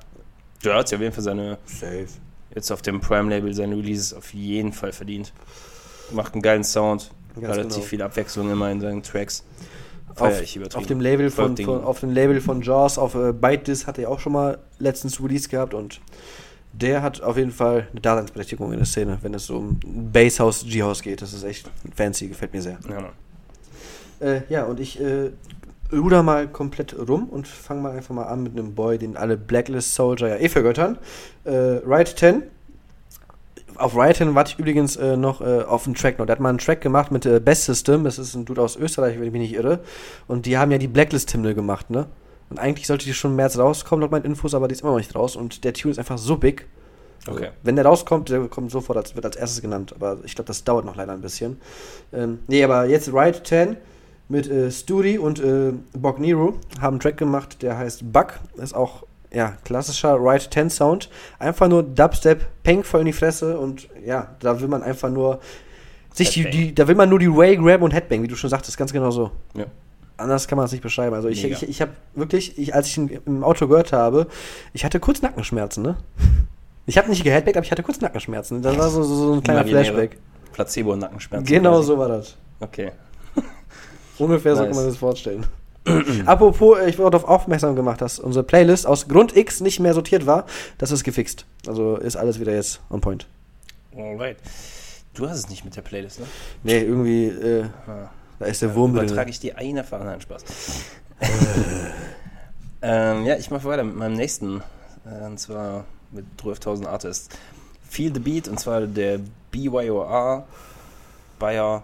Der hat sich auf jeden Fall seine, safe. jetzt auf dem Prime-Label, seine Releases auf jeden Fall verdient. Macht einen geilen Sound, Ganz relativ genau. viel Abwechslung immer in seinen Tracks. Auf, auf dem Label von, von, auf dem Label von Jaws, auf äh, ByteDis hat er auch schon mal letztens Release gehabt und der hat auf jeden Fall eine Daseinsberechtigung in der Szene, wenn es so um Basshouse, G-House geht. Das ist echt fancy, gefällt mir sehr. Ja. Äh, ja, und ich äh, ruder mal komplett rum und fange mal einfach mal an mit einem Boy, den alle Blacklist Soldier ja eh vergöttern. Äh, Riot 10. Auf Riot 10 warte ich übrigens äh, noch äh, auf einen Track noch. Der hat mal einen Track gemacht mit äh, Best System. Das ist ein Dude aus Österreich, wenn ich mich nicht irre. Und die haben ja die Blacklist-Hymne gemacht, ne? Und eigentlich sollte die schon im März rauskommen, laut meinen Infos, aber die ist immer noch nicht raus. Und der Tune ist einfach so big. Okay. Wenn der rauskommt, der kommt sofort, als, wird als erstes genannt. Aber ich glaube, das dauert noch leider ein bisschen. Ähm, nee, aber jetzt Riot 10 mit äh, Studi und äh, Bog Nero haben einen Track gemacht, der heißt Bug. Ist auch ja, klassischer Riot 10 Sound. Einfach nur Dubstep, Peng voll in die Fresse und ja, da will man einfach nur sich die, die, da will man nur die Way grab und Headbang, wie du schon sagtest, ganz genau so. Ja. Anders kann man es nicht beschreiben. Also ich, Mega. ich, ich habe wirklich, ich, als ich ihn im Auto gehört habe, ich hatte kurz Nackenschmerzen, ne? Ich habe nicht geheadbackt, aber ich hatte kurz Nackenschmerzen. Das war so, so, so ein kleiner Imaginäre Flashback. Placebo und Nackenschmerzen. Genau so war das. Okay. Ungefähr so Nice. kann man das vorstellen. Apropos, äh, ich wurde darauf aufmerksam gemacht, dass unsere Playlist aus Grund X nicht mehr sortiert war. Das ist gefixt. Also ist alles wieder jetzt on point. Alright. Du hast es nicht mit der Playlist, ne? Nee, irgendwie, äh, Ah. da ist der Wurm drin. ich die eine für anderen Spaß. ähm, ja, ich mache weiter mit meinem nächsten. Äh, und zwar mit 12.000 Artists. Feel the Beat, und zwar der BYOR Bayer,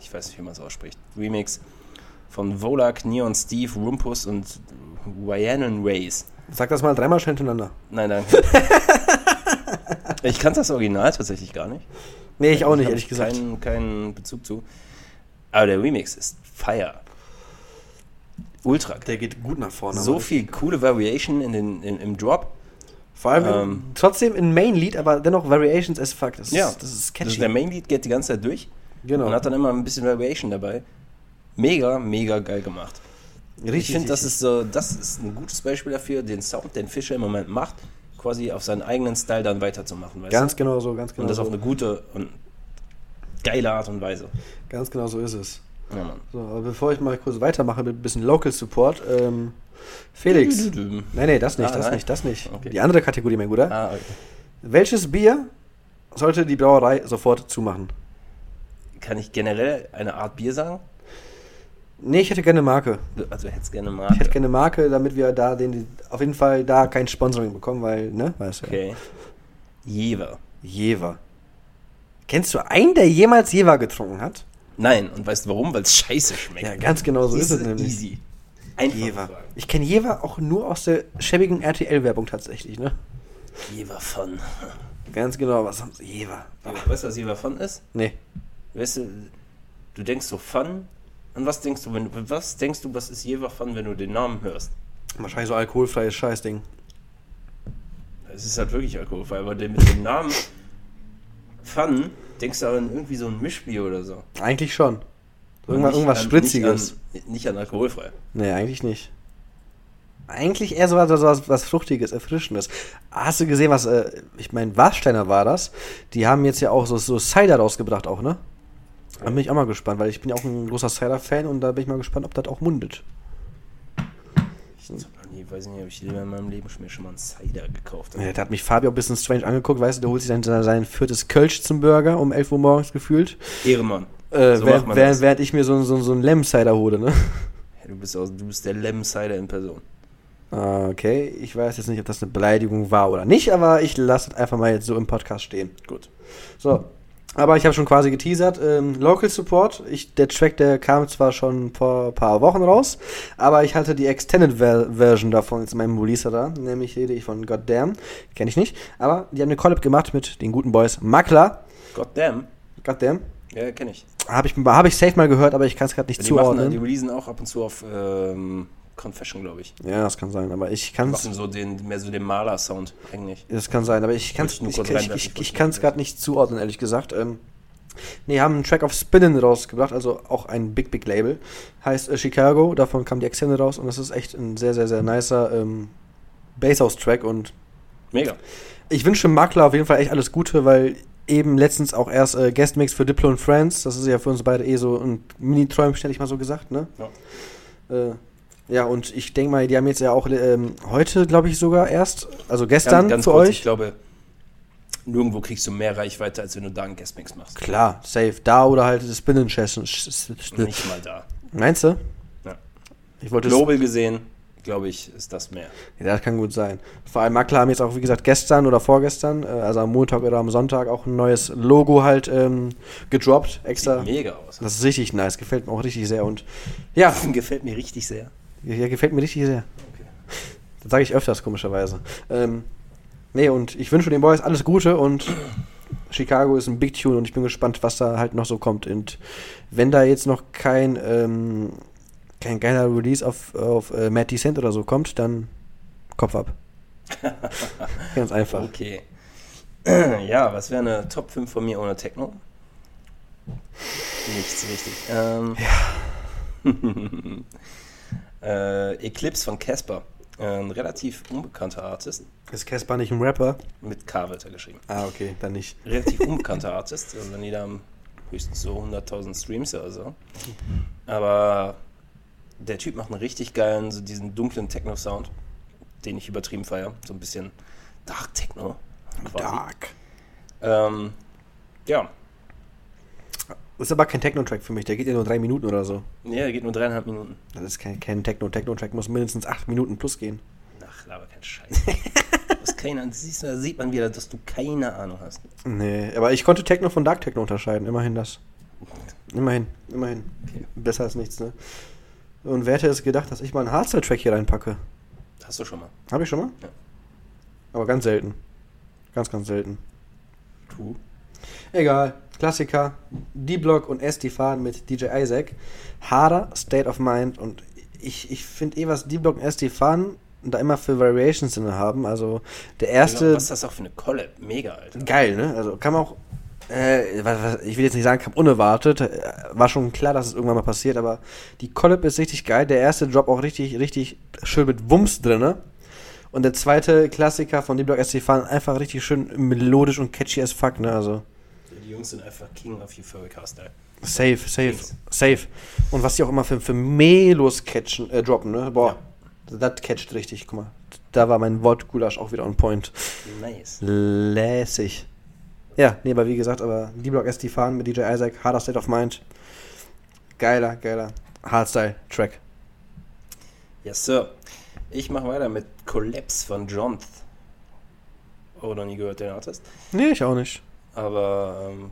ich weiß nicht, wie man es ausspricht, Remix von Volak, Neon Steve, Rumpus und Rhiannon Rays. Sag das mal dreimal schnell hintereinander. Nein, danke. ich kannte das Original tatsächlich gar nicht. Nee, ich auch nicht, ehrlich gesagt. Keinen, keinen Bezug zu. Aber der Remix ist Fire. Ultra. Der geht gut nach vorne. So viel coole Variation in den, in, im Drop. Vor allem ähm, trotzdem ein Main-Lied, aber dennoch Variations as fuck. Das, Ja, ist, das ist Also catchy. der Main Lead geht die ganze Zeit durch genau. und hat dann immer ein bisschen Variation dabei. Mega, mega geil gemacht. ich finde, das ist so, das ist ein gutes Beispiel dafür, den Sound, den Fischer im Moment macht, quasi auf seinen eigenen Style dann weiterzumachen. Weißt ganz du? genau so, ganz genau Und das so. auf eine gute und geile Art und Weise. Ganz genau so ist es. Ja, Mann. So, aber bevor ich mal kurz weitermache mit ein bisschen Local Support, ähm, Felix. Dü-dü-dü. Nein, nee, das nicht, Ah, das nein. nicht, das nicht. Okay. Die andere Kategorie, mein Guter. Ah, okay. Welches Bier sollte die Brauerei sofort zumachen? Kann ich generell eine Art Bier sagen? Nee, ich hätte gerne Marke. Also hättest gerne Ich Marke. hätte gerne Marke, damit wir da den, auf jeden Fall da kein Sponsoring bekommen, weil, ne, weißt du. Okay. Jever. Jever. Kennst du einen, der jemals Jever getrunken hat? Nein, und weißt du warum? Weil es scheiße schmeckt. Ja, ganz genau so ist es nämlich. Easy. Einfach Jever. fragen. Ich kenne Jever auch nur aus der schäbigen RTL-Werbung tatsächlich, ne? Jever von. Ganz genau, was haben sie? Jever. Weißt du, was Jever von ist? Nee. Weißt du, du denkst so Fun. An was denkst du, wenn was denkst du, was ist Jever von, wenn du den Namen hörst? Wahrscheinlich so alkoholfreies Scheißding. Es ist halt wirklich alkoholfrei, aber mit dem Namen Fun denkst du an irgendwie so ein Mischbier oder so. Eigentlich schon. Irgendwas, irgendwas an- Spritziges. Nicht an, nicht an alkoholfrei. Nee, eigentlich nicht. Eigentlich eher so was, was, was Fruchtiges, Erfrischendes. Hast du gesehen, was, äh, ich meine, Warsteiner war das? Die haben jetzt ja auch so, so Cider rausgebracht auch, ne? Da bin ich auch mal gespannt, weil ich bin ja auch ein großer Cider-Fan und da bin ich mal gespannt, ob das auch mundet. Ich nie, weiß nicht, ob ich in meinem Leben mir schon mal einen Cider gekauft habe. Ja, da hat mich Fabio ein bisschen strange angeguckt, weißt du, der holt sich dann sein viertes Kölsch zum Burger um 11 Uhr morgens gefühlt. Ehrenmann. Äh, So während, während, während ich mir so, so, so einen Lem-Cider hole, ne? Du bist, aus, du bist der Lem Cider in Person. Ah, Okay, ich weiß jetzt nicht, ob das eine Beleidigung war oder nicht, aber ich lasse es einfach mal jetzt so im Podcast stehen. Gut. So, aber ich habe schon quasi geteasert. Ähm, Local Support, ich, der Track, der kam zwar schon vor ein paar Wochen raus, aber ich hatte die Extended Ver Version davon jetzt in meinem Releaser da. Nämlich rede ich von Goddamn, kenne ich nicht. Aber die haben eine Collab gemacht mit den guten Boys Makler. Goddamn. Goddamn. Ja, kenne ich. Habe ich, hab ich safe mal gehört, aber ich kann es gerade nicht Die, machen, zuordnen. die releasen auch ab und zu auf ähm, Confession, glaube ich. ja, das kann sein, aber ich kann es. so den, mehr so den Maler-Sound eigentlich. Das kann sein, aber ich kann es ich ich, ich, ich, gerade nicht zuordnen, ehrlich gesagt. Ähm, Nee, haben einen Track auf Spinnin rausgebracht, also auch ein Big Big Label. Heißt äh, Chicago, davon kam die Extended raus und das ist echt ein sehr, sehr, sehr nicer ähm, Basshouse-Track und Mega. ich wünsche Makler auf jeden Fall echt alles Gute, weil eben letztens auch erst äh, Guestmix für Diplo und Friends, das ist ja für uns beide eh so ein Mini-Träumchen, hätte ich mal so gesagt, ne? Ja. Äh, ja, und ich denke mal, die haben jetzt ja auch ähm, heute, glaube ich, sogar erst, also gestern Ganz, ganz für kurz, euch. ich glaube, nirgendwo kriegst du mehr Reichweite, als wenn du da einen Guestmix machst. Klar, safe. Da oder halt das Spin Session. Nicht mal da. Meinst du? Ja. Ich wollte. Global gesehen, glaube ich, ist das mehr. Ja, das kann gut sein. Vor allem Makler haben jetzt auch, wie gesagt, gestern oder vorgestern, äh, also am Montag oder am Sonntag, auch ein neues Logo halt ähm, gedroppt. Extra. Sieht mega aus. Das ist richtig nice. Gefällt mir auch richtig sehr. Und ja, Gefällt mir richtig sehr. Ja gefällt mir richtig sehr. Okay. Das sage ich öfters, komischerweise. Ähm, nee, und ich wünsche den Boys alles Gute und Chicago ist ein Big Tune und ich bin gespannt, was da halt noch so kommt. Und wenn da jetzt noch kein, ähm, kein geiler Release auf, auf äh, Matt Decent oder so kommt, dann Kopf ab. Ganz einfach. Okay. Ja, was wäre eine Top 5 von mir ohne Techno? Nichts richtig. Ähm, äh, Eclipse von Casper. Ein relativ unbekannter Artist. Ist Casper nicht ein Rapper? Mit K wird er geschrieben. Ah, okay, dann nicht. Relativ unbekannter Artist. Also dann jeder höchstens so 100.000 Streams oder so. Aber der Typ macht einen richtig geilen, so diesen dunklen Techno-Sound, den ich übertrieben feiere. So ein bisschen Dark Techno. quasi. Ähm, ja, Ist aber kein Techno-Track für mich, der geht ja nur drei Minuten oder so. ja, der geht nur dreieinhalb Minuten. Das ist kein, kein Techno. Techno-Track muss mindestens acht Minuten plus gehen. Ach, laber kein Scheiß. keine. Siehst du, da sieht man wieder, dass du keine Ahnung hast. Nee, aber ich konnte Techno von Dark Techno unterscheiden, immerhin das. Immerhin, immerhin. Okay. Besser als nichts, ne? Und wer hätte es gedacht, dass ich mal einen Hardstyle-Track hier reinpacke? Hast du schon mal. Habe ich schon mal? Ja. Aber ganz selten. Ganz, ganz selten. Tu. Egal. Klassiker. D-Block und SD fahren mit DJ Isaac. Harder State of Mind. Und ich, ich finde eh, was D-Block und SD fahren da immer für Variations drin haben. Also der erste. Was ist das auch für eine Collab? Mega, Alter. Geil, ne? Also kann man auch. Äh, was, was, ich will jetzt nicht sagen, kam unerwartet. Äh, War schon klar, dass es irgendwann mal passiert, aber die Collab ist richtig geil. Der erste Drop auch richtig, richtig schön mit Wumms drin. Ne? Und der zweite Klassiker von D-Block SC fahren einfach richtig schön melodisch und catchy as fuck, ne? Also Die Jungs sind einfach King of Euphoric Hardstyle. safe, safe, Kings. safe. Und was die auch immer für, für Melos catchen, äh, droppen, ne? Boah, das catcht richtig, guck mal. Da war mein Wortgulasch auch wieder on point. Nice. Lässig. Ja, nee, aber wie gesagt, aber D-Block SD fahren mit DJ Isaac, Harder State of Mind. Geiler, geiler Hardstyle-Track. Yes, Sir. Ich mache weiter mit Collapse von Jonth. Oh, noch nie gehört, den Artist. Nee, ich auch nicht. Aber, ähm,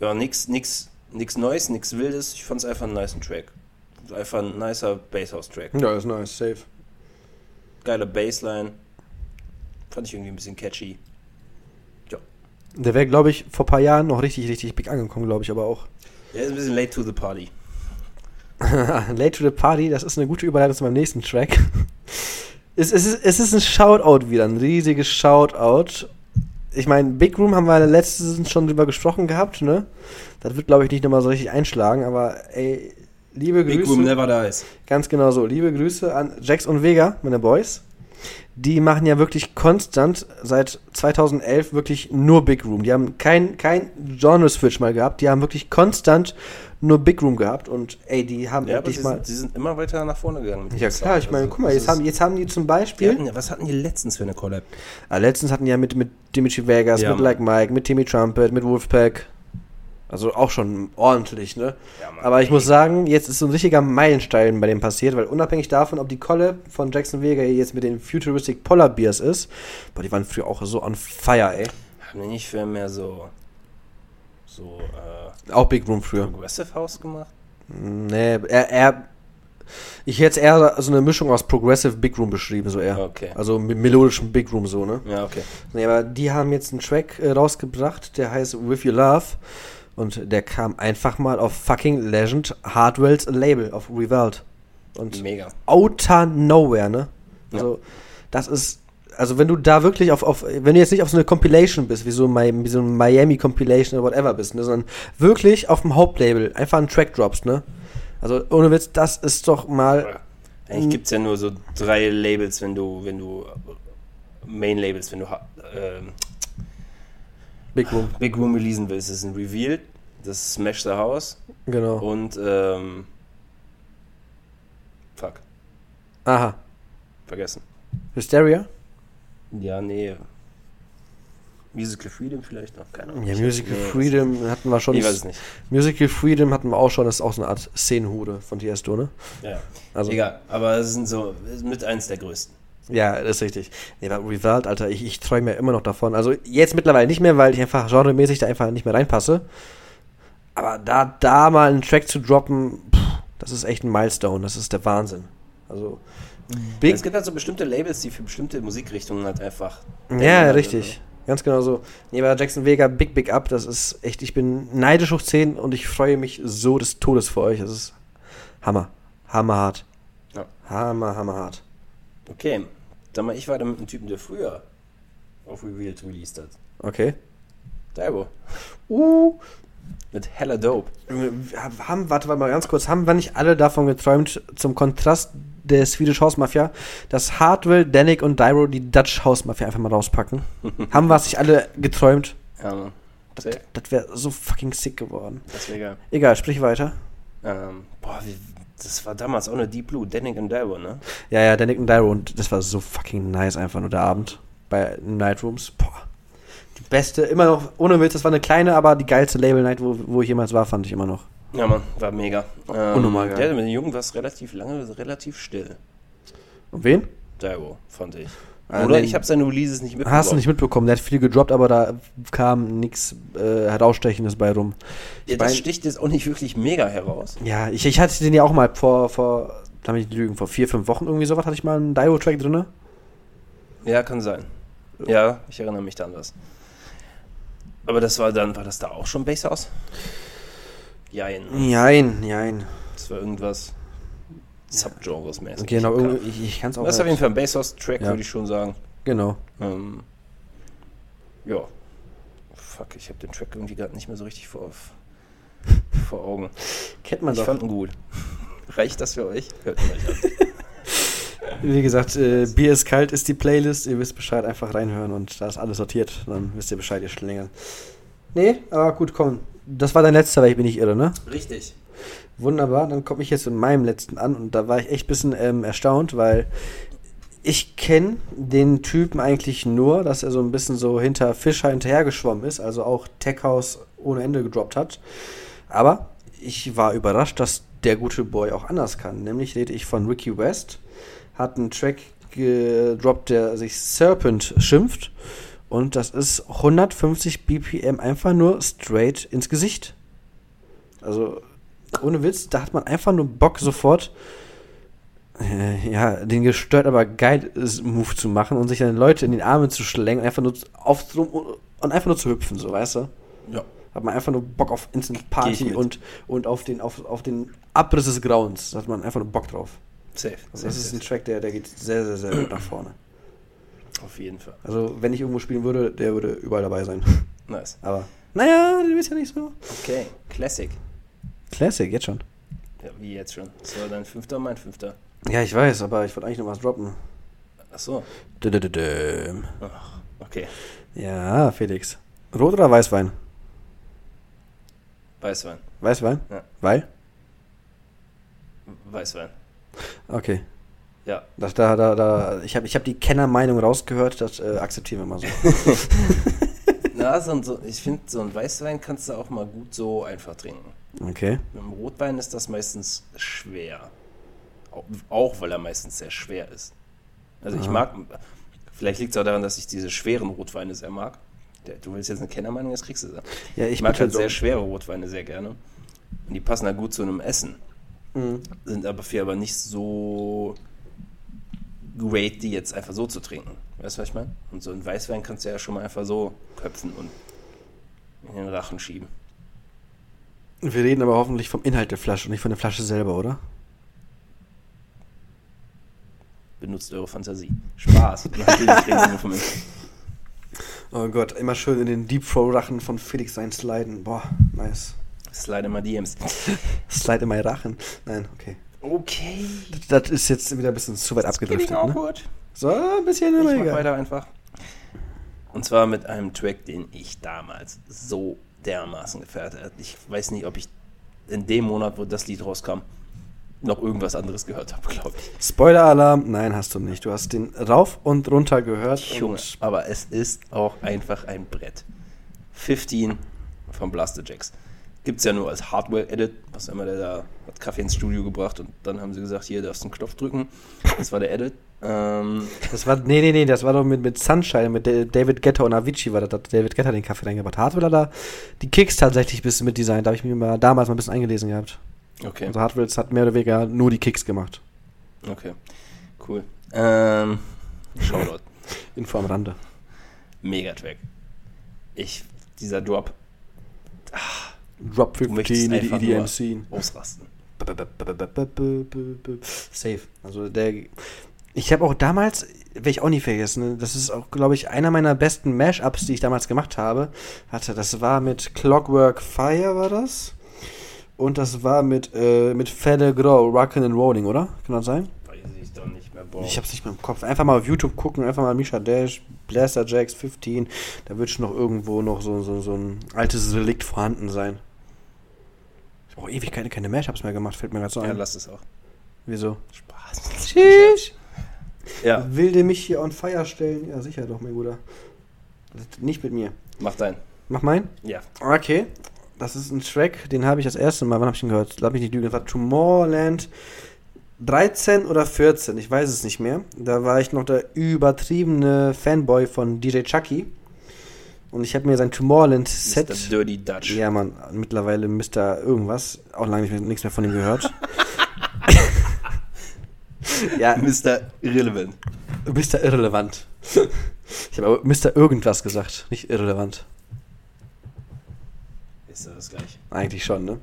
ja, nix, nix, nix Neues, nix Wildes. Ich fand es einfach einen niceen Track. Einfach ein nicer Basshouse-Track. Ja, ist nice, safe. Geile Bassline. Fand ich irgendwie ein bisschen catchy. Der wäre, glaube ich, vor ein paar Jahren noch richtig, richtig big angekommen, glaube ich, aber auch. Der ist ein bisschen late to the party. Late to the Party, das ist eine gute Überleitung zu meinem nächsten Track. es, es, ist, es ist ein Shoutout wieder, ein riesiges Shoutout. Ich meine, Big Room haben wir letztens schon drüber gesprochen gehabt, ne? Das wird, glaube ich, nicht nochmal so richtig einschlagen, aber ey, liebe Big Grüße. Room never dies. Ganz genau so. Liebe Grüße an Jax und Vega, meine Boys. Die machen ja wirklich konstant seit 2011 wirklich nur Big Room. Die haben kein, kein Genre-Switch mal gehabt. Die haben wirklich konstant nur Big Room gehabt. Und ey, die haben Ja, endlich mal. sind, sie sind immer weiter nach vorne gegangen. Ja klar, ich meine, Also, guck mal, jetzt haben, jetzt haben die zum die Beispiel. hatten, ja- was hatten die letztens für eine Collab? Ah, letztens hatten die ja mit, mit Dimitri Vegas, Ja, mit. Like Mike, mit Timmy Trumpet, mit Wolfpack. Also auch schon ordentlich, ne? Ja, Mann, Aber ich ey. muss sagen, jetzt ist so ein richtiger Meilenstein bei dem passiert, weil unabhängig davon, ob die Collab von Jackson Vega jetzt mit den Futuristic Polar Beers ist, boah, die waren früher auch so on fire, ey. Haben die nicht für mehr so. so, äh. Auch Big Room früher. Progressive House gemacht? Nee, er, er ich hätte es eher so eine Mischung aus Progressive Big Room beschrieben, so eher. Okay. Also mit melodischem Big Room so, ne? Ja, okay. Nee, aber die haben jetzt einen Track äh, rausgebracht, der heißt With Your Love. Und der kam einfach mal auf fucking Legend Hardwells Label, auf Revolt. Und Mega. outer nowhere, ne? Also, das ist also wenn du da wirklich auf, auf wenn du jetzt nicht auf so eine Compilation bist, wie so, Mi- wie so ein Miami Compilation oder whatever bist, ne, sondern wirklich auf dem Hauptlabel einfach einen Track droppst, ne? Also ohne Witz, das ist doch mal. Eigentlich gibt es ja nur so drei Labels, wenn du, wenn du Main-Labels, wenn du ähm, Big Room. Big Room releasen willst. Das ist ein Revealed, das ist Smash the House Genau. und ähm, fuck, Aha. vergessen. Hysteria? Ja, nee. Musical Freedom vielleicht noch, keine Ahnung. Ja, Musical nee, Freedom hatten wir schon. Ich weiß es nicht. Musical Freedom hatten wir auch schon, das ist auch so eine Art Szenenhude von Tiesto, ne? Ja. Also- Egal, aber es sind so es ist mit eins der größten. Ja, das ist richtig. Nee, aber Revolt, Alter, ich, ich träume ja immer noch davon. Also jetzt mittlerweile nicht mehr, weil ich einfach genremäßig da einfach nicht mehr reinpasse. Aber da, da mal einen Track zu droppen, pff, das ist echt ein Milestone. Das ist der Wahnsinn. Also, Big. Es gibt halt so bestimmte Labels, die für bestimmte Musikrichtungen halt einfach. Ja, richtig. Ganz genau so. Nee, aber Jackson Vega, Big, Big Up, das ist echt, ich bin neidisch hoch 10 und ich freue mich so des Todes für euch. Das ist Hammer. Hammerhart. Ja. Hammer, hammerhart. Okay, dann mal ich war da mit einem Typen, der früher auf Revealed released hat. Okay. Daibo. Uh, Mit Hella Dope. Haben, warte mal ganz kurz, haben wir nicht alle davon geträumt, zum Kontrast der Swedish House Mafia, dass Hardwell, Danik und Dyro die Dutch House Mafia einfach mal rauspacken? haben wir es nicht alle geträumt? Ja, Mann. Safe. Das wäre so fucking sick geworden. Das wäre geil. Egal, sprich weiter. Ähm, boah, wie, das war damals auch eine Deep Blue, Denning und Daibo, ne? Ja, ja, Danik und Dyro und das war so fucking nice einfach nur der Abend bei Nightrooms. Boah. Die beste, immer noch, ohne Witz, das war eine kleine, aber die geilste Label Night, wo, wo ich jemals war, fand ich immer noch. Ja, Mann, war mega. Ähm, Unnormal geil. Der mit den Jungen war es relativ lange, relativ still. Und wen? Daibo, fand ich. Oder ich habe seine Releases nicht mitbekommen. Hast du nicht mitbekommen, der hat viel gedroppt, aber da kam nichts äh, herausstechendes bei rum. Ja, Ich das mein- sticht jetzt auch nicht wirklich mega heraus. Ja, ich, ich hatte den ja auch mal vor, vor, mich nicht lügen, vor vier, fünf Wochen irgendwie sowas hatte ich mal einen Dio-Track drin. Ja, kann sein. Ja, ich erinnere mich da an was. Aber das war dann, war das da auch schon Basshouse? Jein. Jein, jein. Das war irgendwas Subgenres-mäßig. Genau, Keine irgendwie- ich, ich kann es auch Das ist auf jeden nicht. Fall ein Basshouse-Track, Ja. würde ich schon sagen. Genau. Ähm, ja. Fuck, ich habe den Track irgendwie gerade nicht mehr so richtig vor, vor Augen. Kennt man ich doch. fand ihn gut. Reicht das für euch? Hört ihn euch an. Wie gesagt, äh, Bier ist kalt ist die Playlist. Ihr wisst Bescheid, einfach reinhören und da ist alles sortiert. Dann wisst ihr Bescheid, ihr Schlingel. Nee, aber gut, komm. Das war dein letzter, weil ich bin nicht irre, ne? Richtig. Wunderbar, dann komme ich jetzt in meinem letzten an und da war ich echt ein bisschen ähm, erstaunt, weil ich kenne den Typen eigentlich nur, dass er so ein bisschen so hinter Fischer hinterhergeschwommen ist, also auch Tech House ohne Ende gedroppt hat. Aber ich war überrascht, dass der gute Boy auch anders kann. Nämlich rede ich von Ricky West, hat einen Track gedroppt, der sich Serpent schimpft. Und das ist 150 BPM einfach nur straight ins Gesicht. Also ohne Witz, da hat man einfach nur Bock sofort, äh, ja, den gestört, aber geil Move zu machen und sich dann Leute in den Armen zu schlängen, einfach nur aufzurum und einfach nur zu hüpfen, so, weißt du? Ja. Hat man einfach nur Bock auf Instant Party und, und auf, den, auf, auf den Abriss des Grauens. Da hat man einfach nur Bock drauf. Safe. Also das ist ein Track, der, der geht sehr, sehr, sehr gut nach vorne. Auf jeden Fall. Also, wenn ich irgendwo spielen würde, der würde überall dabei sein. Nice. Aber, naja, du bist ja nicht so. Okay, Classic. Classic, jetzt schon. Ja, wie jetzt schon. Das war dein fünfter, mein fünfter. Ja, ich weiß, aber ich wollte eigentlich noch was droppen. Achso. Dö-dö-dö-dö. Ach, okay. Ja, Felix. Rot oder Weißwein? Weißwein. Weißwein? Ja. Weil? Weißwein. Okay. Ja. Das, da, da, da, ich habe ich hab die Kennermeinung rausgehört, das äh, akzeptieren wir mal so. Na, so, ein- so, ich finde, so ein Weißwein kannst du auch mal gut so einfach trinken. Okay. Mit dem Rotwein ist das meistens schwer. Auch, weil er meistens sehr schwer ist. Also ich Aha. mag, vielleicht liegt es auch daran, dass ich diese schweren Rotweine sehr mag. Du willst jetzt eine Kennermeinung, das kriegst du sie. Ja, Ich, ich mag halt sehr schwere Rotweine sehr gerne. Und die passen halt gut zu einem Essen. Mhm. Sind aber für aber nicht so great, die jetzt einfach so zu trinken. Weißt du, was ich meine? Und so einen Weißwein kannst du ja schon mal einfach so köpfen und in den Rachen schieben. Wir reden aber hoffentlich vom Inhalt der Flasche und nicht von der Flasche selber, oder? benutzt eure Fantasie. Spaß. Oh Gott, immer schön in den Deep Throw Rachen von Felix sein sliden. Boah, nice. Slide mal DMs. Slide in mein Rachen. Nein, okay. Okay. Das, das ist jetzt wieder ein bisschen zu weit abgedriftet. Ne? awkward. So, ein bisschen Ich immer mach egal. weiter einfach. Und zwar mit einem Track, den ich damals so dermaßen habe. Ich weiß nicht, ob ich in dem Monat, wo das Lied rauskam, noch irgendwas anderes gehört habe, glaube ich. Spoiler-Alarm, nein, hast du nicht. Du hast den rauf und runter gehört. Junge, aber es ist auch einfach ein Brett. 15 von Blaster Jacks. Gibt es ja nur als Hardware-Edit, was immer der da hat Kaffee ins Studio gebracht und dann haben sie gesagt, hier darfst du einen Knopf drücken. Das war der Edit. Ähm, das war, nee, nee, nee, das war doch mit, mit Sunshine, mit Da- David Guetta und Avicii, war das, da hat David Guetta den Kaffee reingebracht. Hardware da die Kicks tatsächlich ein bisschen mit Design, da habe ich mir mal, damals mal ein bisschen eingelesen gehabt. okay, Also Hardware hat mehr oder weniger nur die Kicks gemacht. okay, cool. Ähm, Shoutout. Info am Rande. Megatrack. Ich, dieser Drop, Drop du möchtest 15 in die einfach EDM nur Scene. ausrasten. Safe. Also der. Ich habe auch damals, werde ich auch nie vergessen, ne, das ist auch, glaube ich, einer meiner besten Mashups, die ich damals gemacht habe. Warte, das war mit Clockwork Fire, war das? Und das war mit, äh, mit Fede Grow, Rockin' and Rolling, oder? Kann das sein? Weiß ich doch nicht mehr, boah. Ich hab's nicht mehr im Kopf. Einfach mal auf YouTube gucken, einfach mal Misha Dash, Blaster Jacks 15. Da wird schon noch irgendwo noch so, so, so ein altes Relikt vorhanden sein. Ich habe auch ewig keine, keine Mashups mehr gemacht, fällt mir gerade so ja, ein. lass es auch. Wieso? Spaß. Tschüss. Ja, Will der mich hier on fire stellen? Ja, sicher doch, mein Bruder. Nicht mit mir. mach dein. Mach mein. Ja. Okay. Das ist ein Track, den habe ich das erste Mal, wann habe ich ihn gehört? Lass mich nicht lügen, das war Tomorrowland 13 oder 14, ich weiß es nicht mehr. Da war ich noch der übertriebene Fanboy von DJ Chucky. Und ich habe mir sein Tomorrowland-Set. Mr. Dirty Dutch. Ja, Mann, mittlerweile Mr. irgendwas. Auch lange nicht mehr, nichts mehr von ihm gehört. ja, Mr. Irrelevant. Mr. Irrelevant. Ich habe aber Mr. Irgendwas gesagt, nicht irrelevant. Ist das gleich. Eigentlich schon, ne?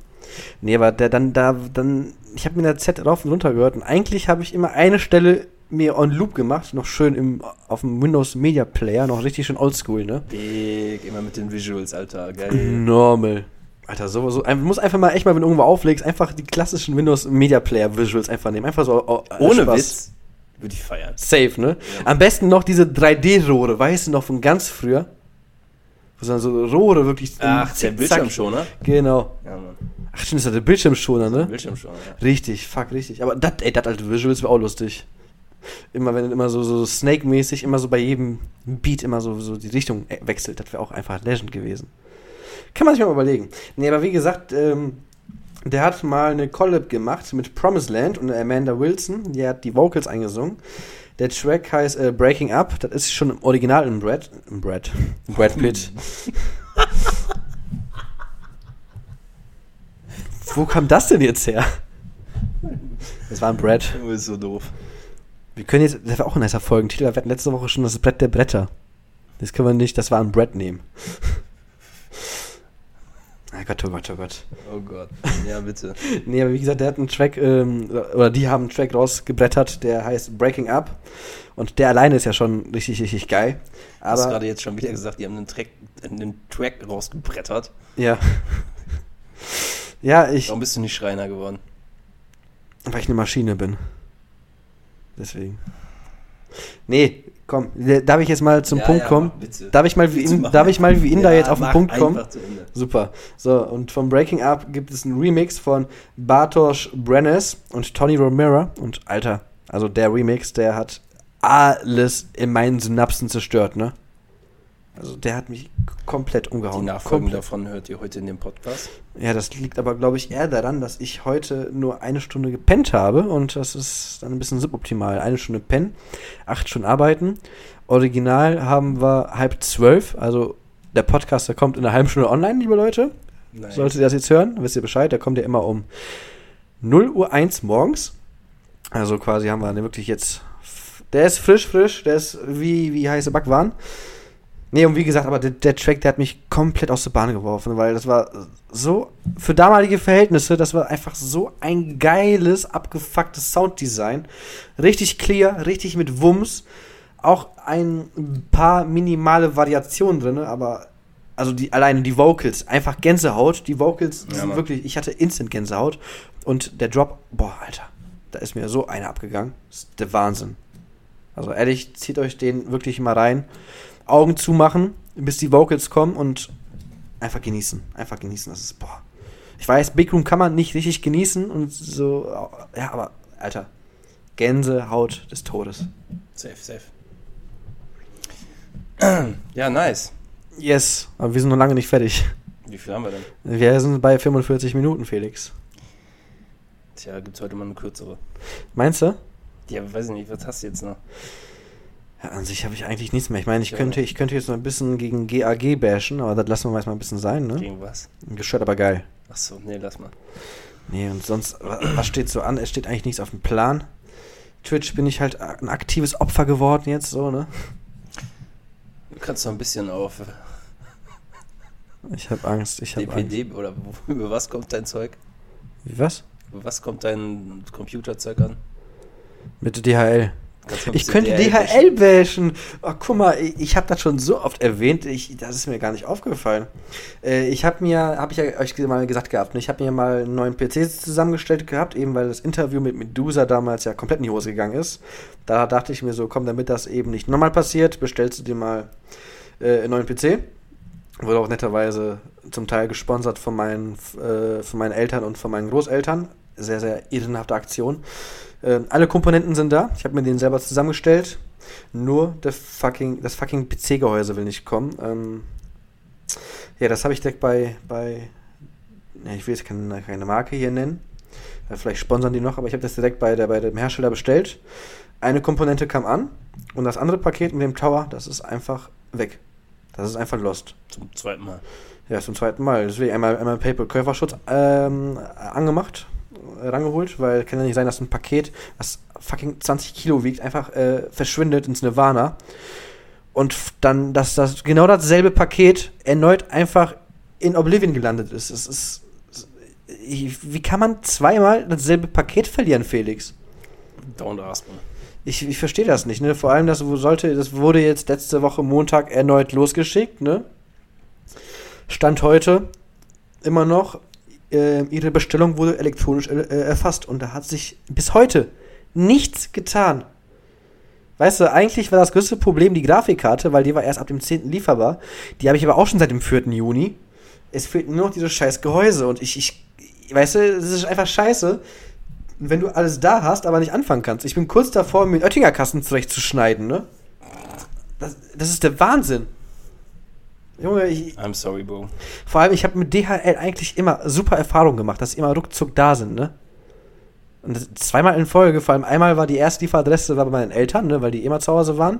Nee, aber der dann da, dann, ich habe mir der Z rauf und runter gehört und eigentlich habe ich immer eine Stelle mir on Loop gemacht, noch schön im, auf dem Windows Media Player, noch richtig schön oldschool, ne? Big, immer mit den Visuals, Alter. Geil. Normal. Alter, so, so, ein, muss einfach mal echt mal, wenn du irgendwo auflegst, einfach die klassischen Windows Media Player Visuals einfach nehmen. Einfach so. oh, Ohne Spaß. Witz würde ich feiern. Safe, ne? Ja. Am besten noch diese 3D-Rohre, weißt du noch von ganz früher? Wo dann so Rohre wirklich. Ach, der Bildschirmschoner? Genau. Ja, Mann. Ach, stimmt, ist ja der Bildschirmschoner, ne? Bildschirmschoner, ja. Richtig, fuck, richtig. Aber das, ey, das alte Visuals wäre auch lustig. Immer, wenn immer so, so Snake-mäßig, immer so bei jedem Beat immer so, so die Richtung wechselt, das wäre auch einfach Legend gewesen. Kann man sich mal überlegen. Nee, aber wie gesagt, ähm, der hat mal eine Collab gemacht mit Promised Land und Amanda Wilson, die hat die Vocals eingesungen. Der Track heißt äh, Breaking Up, das ist schon im Original im Brad, im Brad, Brad Pitt. Wo kam das denn jetzt her? Das war ein Brad. Du bist so doof. Wir können jetzt, das war auch ein nicer Folgentitel, wir hatten letzte Woche schon das Brett der Bretter. Das können wir nicht, das war ein Brett nehmen. Ah Gott, oh Gott, oh Gott. Oh Gott. Ja, bitte. Nee, aber wie gesagt, der hat einen Track, ähm, oder die haben einen Track rausgebrettert, der heißt Breaking Up. Und der alleine ist ja schon richtig, richtig geil. Du hast Aber, gerade jetzt schon wieder gesagt, die haben einen Track, einen Track rausgebrettert. ja. Ja, ich, Warum bist du nicht Schreiner geworden? weil ich eine Maschine bin. Deswegen. Nee, komm, darf ich jetzt mal zum Ja, Punkt ja, kommen? bitte. Darf ich mal wie mach. darf ich mal wie da Ja, jetzt auf den Punkt kommen? Super. So, und vom Breaking Up gibt es einen Remix von Bartosz Brenes und Tony Romero. Und Alter, also der Remix, der hat alles in meinen Synapsen zerstört, ne? Also der hat mich komplett umgehauen. Die Nachfolgen komplett. davon hört ihr heute in dem Podcast. Ja, das liegt aber, glaube ich, eher daran, dass ich heute nur eine Stunde gepennt habe und das ist dann ein bisschen suboptimal. Eine Stunde pennen, acht Stunden arbeiten. Original haben wir halb zwölf, also der Podcast, der kommt in einer halben Stunde online, liebe Leute. Nein. Solltet ihr das jetzt hören, wisst ihr Bescheid, der kommt ja immer um 0 Uhr 1 morgens. Also quasi haben wir den wirklich jetzt. Der ist frisch, frisch, der ist wie, wie heiße Backwaren. Nee, und wie gesagt, aber der, der Track, der hat mich komplett aus der Bahn geworfen, weil das war so, für damalige Verhältnisse, das war einfach so ein geiles, abgefucktes Sounddesign. Richtig clear, richtig mit Wumms. Auch ein paar minimale Variationen drin, aber also die, alleine die Vocals, einfach Gänsehaut. Die Vocals Ja, sind Mann. wirklich, ich hatte instant Gänsehaut. Und der Drop, boah, Alter, da ist mir so einer abgegangen. Das ist der Wahnsinn. Also ehrlich, zieht euch den wirklich mal rein. Augen zumachen, bis die Vocals kommen und einfach genießen. Einfach genießen. Das ist, boah. Ich weiß, Big Room kann man nicht richtig genießen und so, ja, aber, Alter, Gänsehaut des Todes. Safe, safe. Ja, nice. Yes, aber wir sind noch lange nicht fertig. Wie viel haben wir denn? Wir sind bei 45 Minuten, Felix. Tja, gibt's heute mal eine kürzere. Meinst du? Ja, weiß ich nicht, was hast du jetzt noch? An sich habe ich eigentlich nichts mehr. Ich meine, ich Ja. könnte, ich könnte jetzt noch ein bisschen gegen GAG bashen, aber das lassen wir mal ein bisschen sein, ne? Gegen was? Geschört aber geil. Achso, nee, lass mal. Nee, und sonst, wa- was steht so an? Es steht eigentlich nichts auf dem Plan. Twitch bin ich halt ein aktives Opfer geworden jetzt, so, ne? Du kannst noch ein bisschen auf Ich habe Angst, ich habe Angst. DPD oder über was kommt dein Zeug? Wie, was? Über was kommt dein Computerzeug an? Mit DHL. Ich könnte DHL bashen. Oh, guck mal, ich, ich habe das schon so oft erwähnt, ich, das ist mir gar nicht aufgefallen. Äh, ich habe mir, habe ich ja euch mal gesagt gehabt, ne, ich habe mir mal einen neuen PC zusammengestellt gehabt, eben weil das Interview mit Medusa damals ja komplett in die Hose gegangen ist. Da dachte ich mir so, komm, damit das eben nicht nochmal passiert, bestellst du dir mal äh, einen neuen PC. Wurde auch netterweise zum Teil gesponsert von meinen, äh, von meinen Eltern und von meinen Großeltern. Sehr, sehr ehrenhafte Aktion. Ähm, alle Komponenten sind da. Ich habe mir den selber zusammengestellt. Nur der fucking, das fucking PC-Gehäuse will nicht kommen. Ähm, ja, das habe ich direkt bei, bei ja, ich will jetzt keine, keine Marke hier nennen. Äh, Vielleicht sponsern die noch, aber ich habe das direkt bei, der, bei dem Hersteller bestellt. Eine Komponente kam an und das andere Paket mit dem Tower, das ist einfach weg. Das ist einfach lost. Zum zweiten Mal. Ja, zum zweiten Mal. Deswegen einmal, einmal PayPal-Käuferschutz ähm, angemacht, äh, rangeholt, weil kann ja nicht sein, dass ein Paket, was fucking 20 Kilo wiegt, einfach äh, verschwindet ins Nirvana. Und dann, dass das genau dasselbe Paket erneut einfach in Oblivion gelandet ist. Es ist. Wie kann man zweimal dasselbe Paket verlieren, Felix? Don't ask me. Ich, ich verstehe das nicht, ne? Vor allem, das sollte, das wurde jetzt letzte Woche Montag erneut losgeschickt, ne? Stand heute immer noch, äh, ihre Bestellung wurde elektronisch äh, erfasst und da hat sich bis heute nichts getan. Weißt du, eigentlich war das größte Problem die Grafikkarte, weil die war erst ab dem 10. lieferbar. Die habe ich aber auch schon seit dem 4. Juni. Es fehlt nur noch dieses scheiß Gehäuse und ich, ich, weißt du, es ist einfach scheiße, wenn du alles da hast, aber nicht anfangen kannst. Ich bin kurz davor, mir den Oettinger Kasten zurechtzuschneiden, ne? Das, das ist der Wahnsinn. Junge, ich, I'm sorry, Bro. vor allem, ich habe mit DHL eigentlich immer super Erfahrungen gemacht, dass sie immer ruckzuck da sind, ne? Und zweimal in Folge, vor allem einmal war die erste Lieferadresse war bei meinen Eltern, ne, weil die immer zu Hause waren.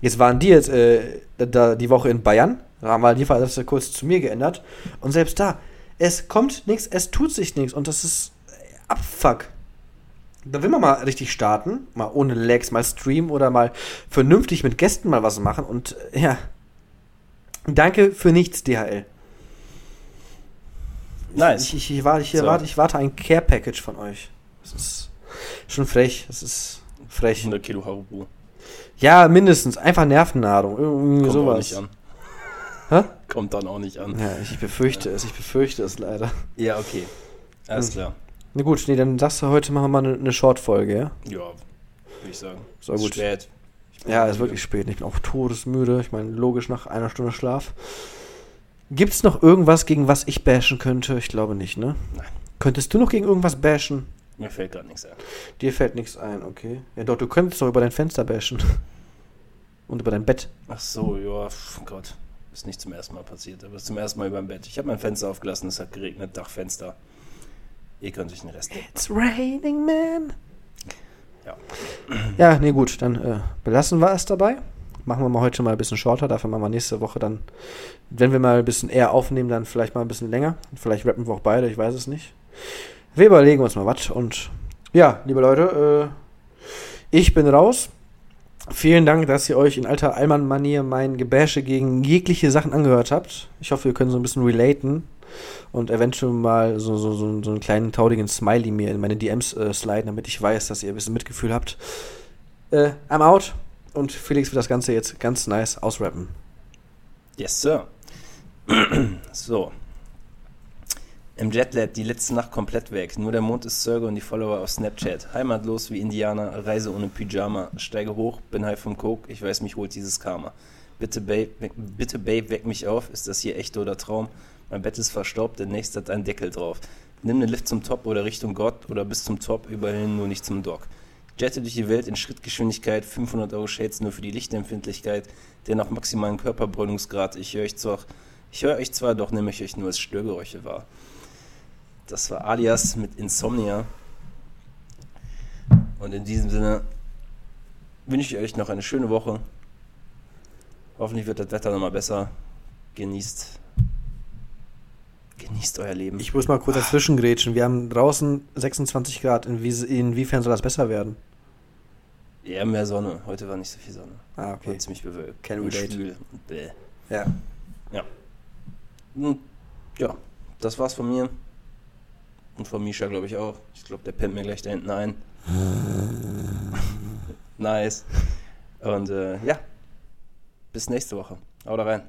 Jetzt waren die jetzt äh, da, die Woche in Bayern, da haben wir die Lieferadresse kurz zu mir geändert. Und selbst da, es kommt nichts, es tut sich nichts und das ist äh, Abfuck. Da will man mal richtig starten, mal ohne Lags, mal streamen oder mal vernünftig mit Gästen mal was machen und äh, ja. Danke für nichts, DHL. Nice. Ich, ich, ich, warte, ich, So. warte, ich warte ein Care-Package von euch. Das ist schon frech. Das ist frech. 100 Kilo Haribo. Ja, mindestens. Einfach Nervennahrung. Irgendwie Kommt auch sowas. nicht an. Hä? Kommt dann auch nicht an. Ja, ich befürchte es. Ich befürchte es leider. Ja, okay. Alles Hm. klar. Na gut, nee, dann sagst du heute machen wir mal eine, eine Short-Folge, ja? Ja, würde ich sagen. So gut. Spät. Ja, ist müde. wirklich spät. Ich bin auch todesmüde. Ich meine, logisch nach einer Stunde Schlaf. Gibt's noch irgendwas, gegen was ich bashen könnte? Ich glaube nicht, ne? Nein. Könntest du noch gegen irgendwas bashen? Mir fällt gerade nichts ein. Dir fällt nichts ein, okay. Ja, doch, du könntest doch über dein Fenster bashen. Und über dein Bett. Ach so, ja, pf, Gott. Ist nicht zum ersten Mal passiert, aber ist zum ersten Mal über dem Bett. Ich habe mein Fenster aufgelassen, es hat geregnet, Dachfenster. Ihr könnt euch den Rest. It's raining, man. Ja. Ja, nee, gut, dann äh, belassen wir es dabei. Machen wir mal heute mal ein bisschen shorter, dafür machen wir nächste Woche dann, wenn wir mal ein bisschen eher aufnehmen, dann vielleicht mal ein bisschen länger. Vielleicht rappen wir auch beide, ich weiß es nicht. Wir überlegen uns mal was und ja, liebe Leute, äh, ich bin raus. Vielen Dank, dass ihr euch in alter Allmann-Manier mein Gebäsche gegen jegliche Sachen angehört habt. Ich hoffe, wir können so ein bisschen relaten und eventuell mal so, so, so, so einen kleinen taudigen Smiley mir in meine DMs äh, sliden, damit ich weiß, dass ihr ein bisschen Mitgefühl habt. Äh, I'm out und Felix wird das Ganze jetzt ganz nice ausrappen. Yes, Sir. so. Im Jetlag die letzte Nacht komplett weg. Nur der Mond ist Zeuge und die Follower auf Snapchat. Heimatlos wie Indianer, Reise ohne Pyjama. Steige hoch, bin high vom Coke, ich weiß, mich holt dieses Karma. Bitte Babe, bitte Babe, weck mich auf. Ist das hier echt oder Traum? Mein Bett ist verstaubt, der nächste hat einen Deckel drauf. Nimm den Lift zum Top oder Richtung Gott oder bis zum Top, überall nur nicht zum Dock. Jette durch die Welt in Schrittgeschwindigkeit, 500 Euro Shades nur für die Lichtempfindlichkeit, der nach maximalen Körperbräunungsgrad. Ich höre euch zwar, ich höre euch zwar, doch nehme ich euch nur als Störgeräusche wahr. Das war Alias mit Insomnia. Und in diesem Sinne wünsche ich euch noch eine schöne Woche. Hoffentlich wird das Wetter nochmal besser. Genießt. Genießt euer Leben. Ich muss mal kurz dazwischen grätschen. Wir haben draußen 26 Grad. Inwie inwiefern soll das besser werden? Ja, mehr Sonne. Heute war nicht so viel Sonne. Ah, okay. War ziemlich bewölkt. Can und relate. schwül bäh. Ja. Ja. Und, ja, das war's von mir. Und von Misha, glaube ich, auch. Ich glaube, der pennt mir gleich da hinten ein. nice. Und äh, ja, bis nächste Woche. Haut rein.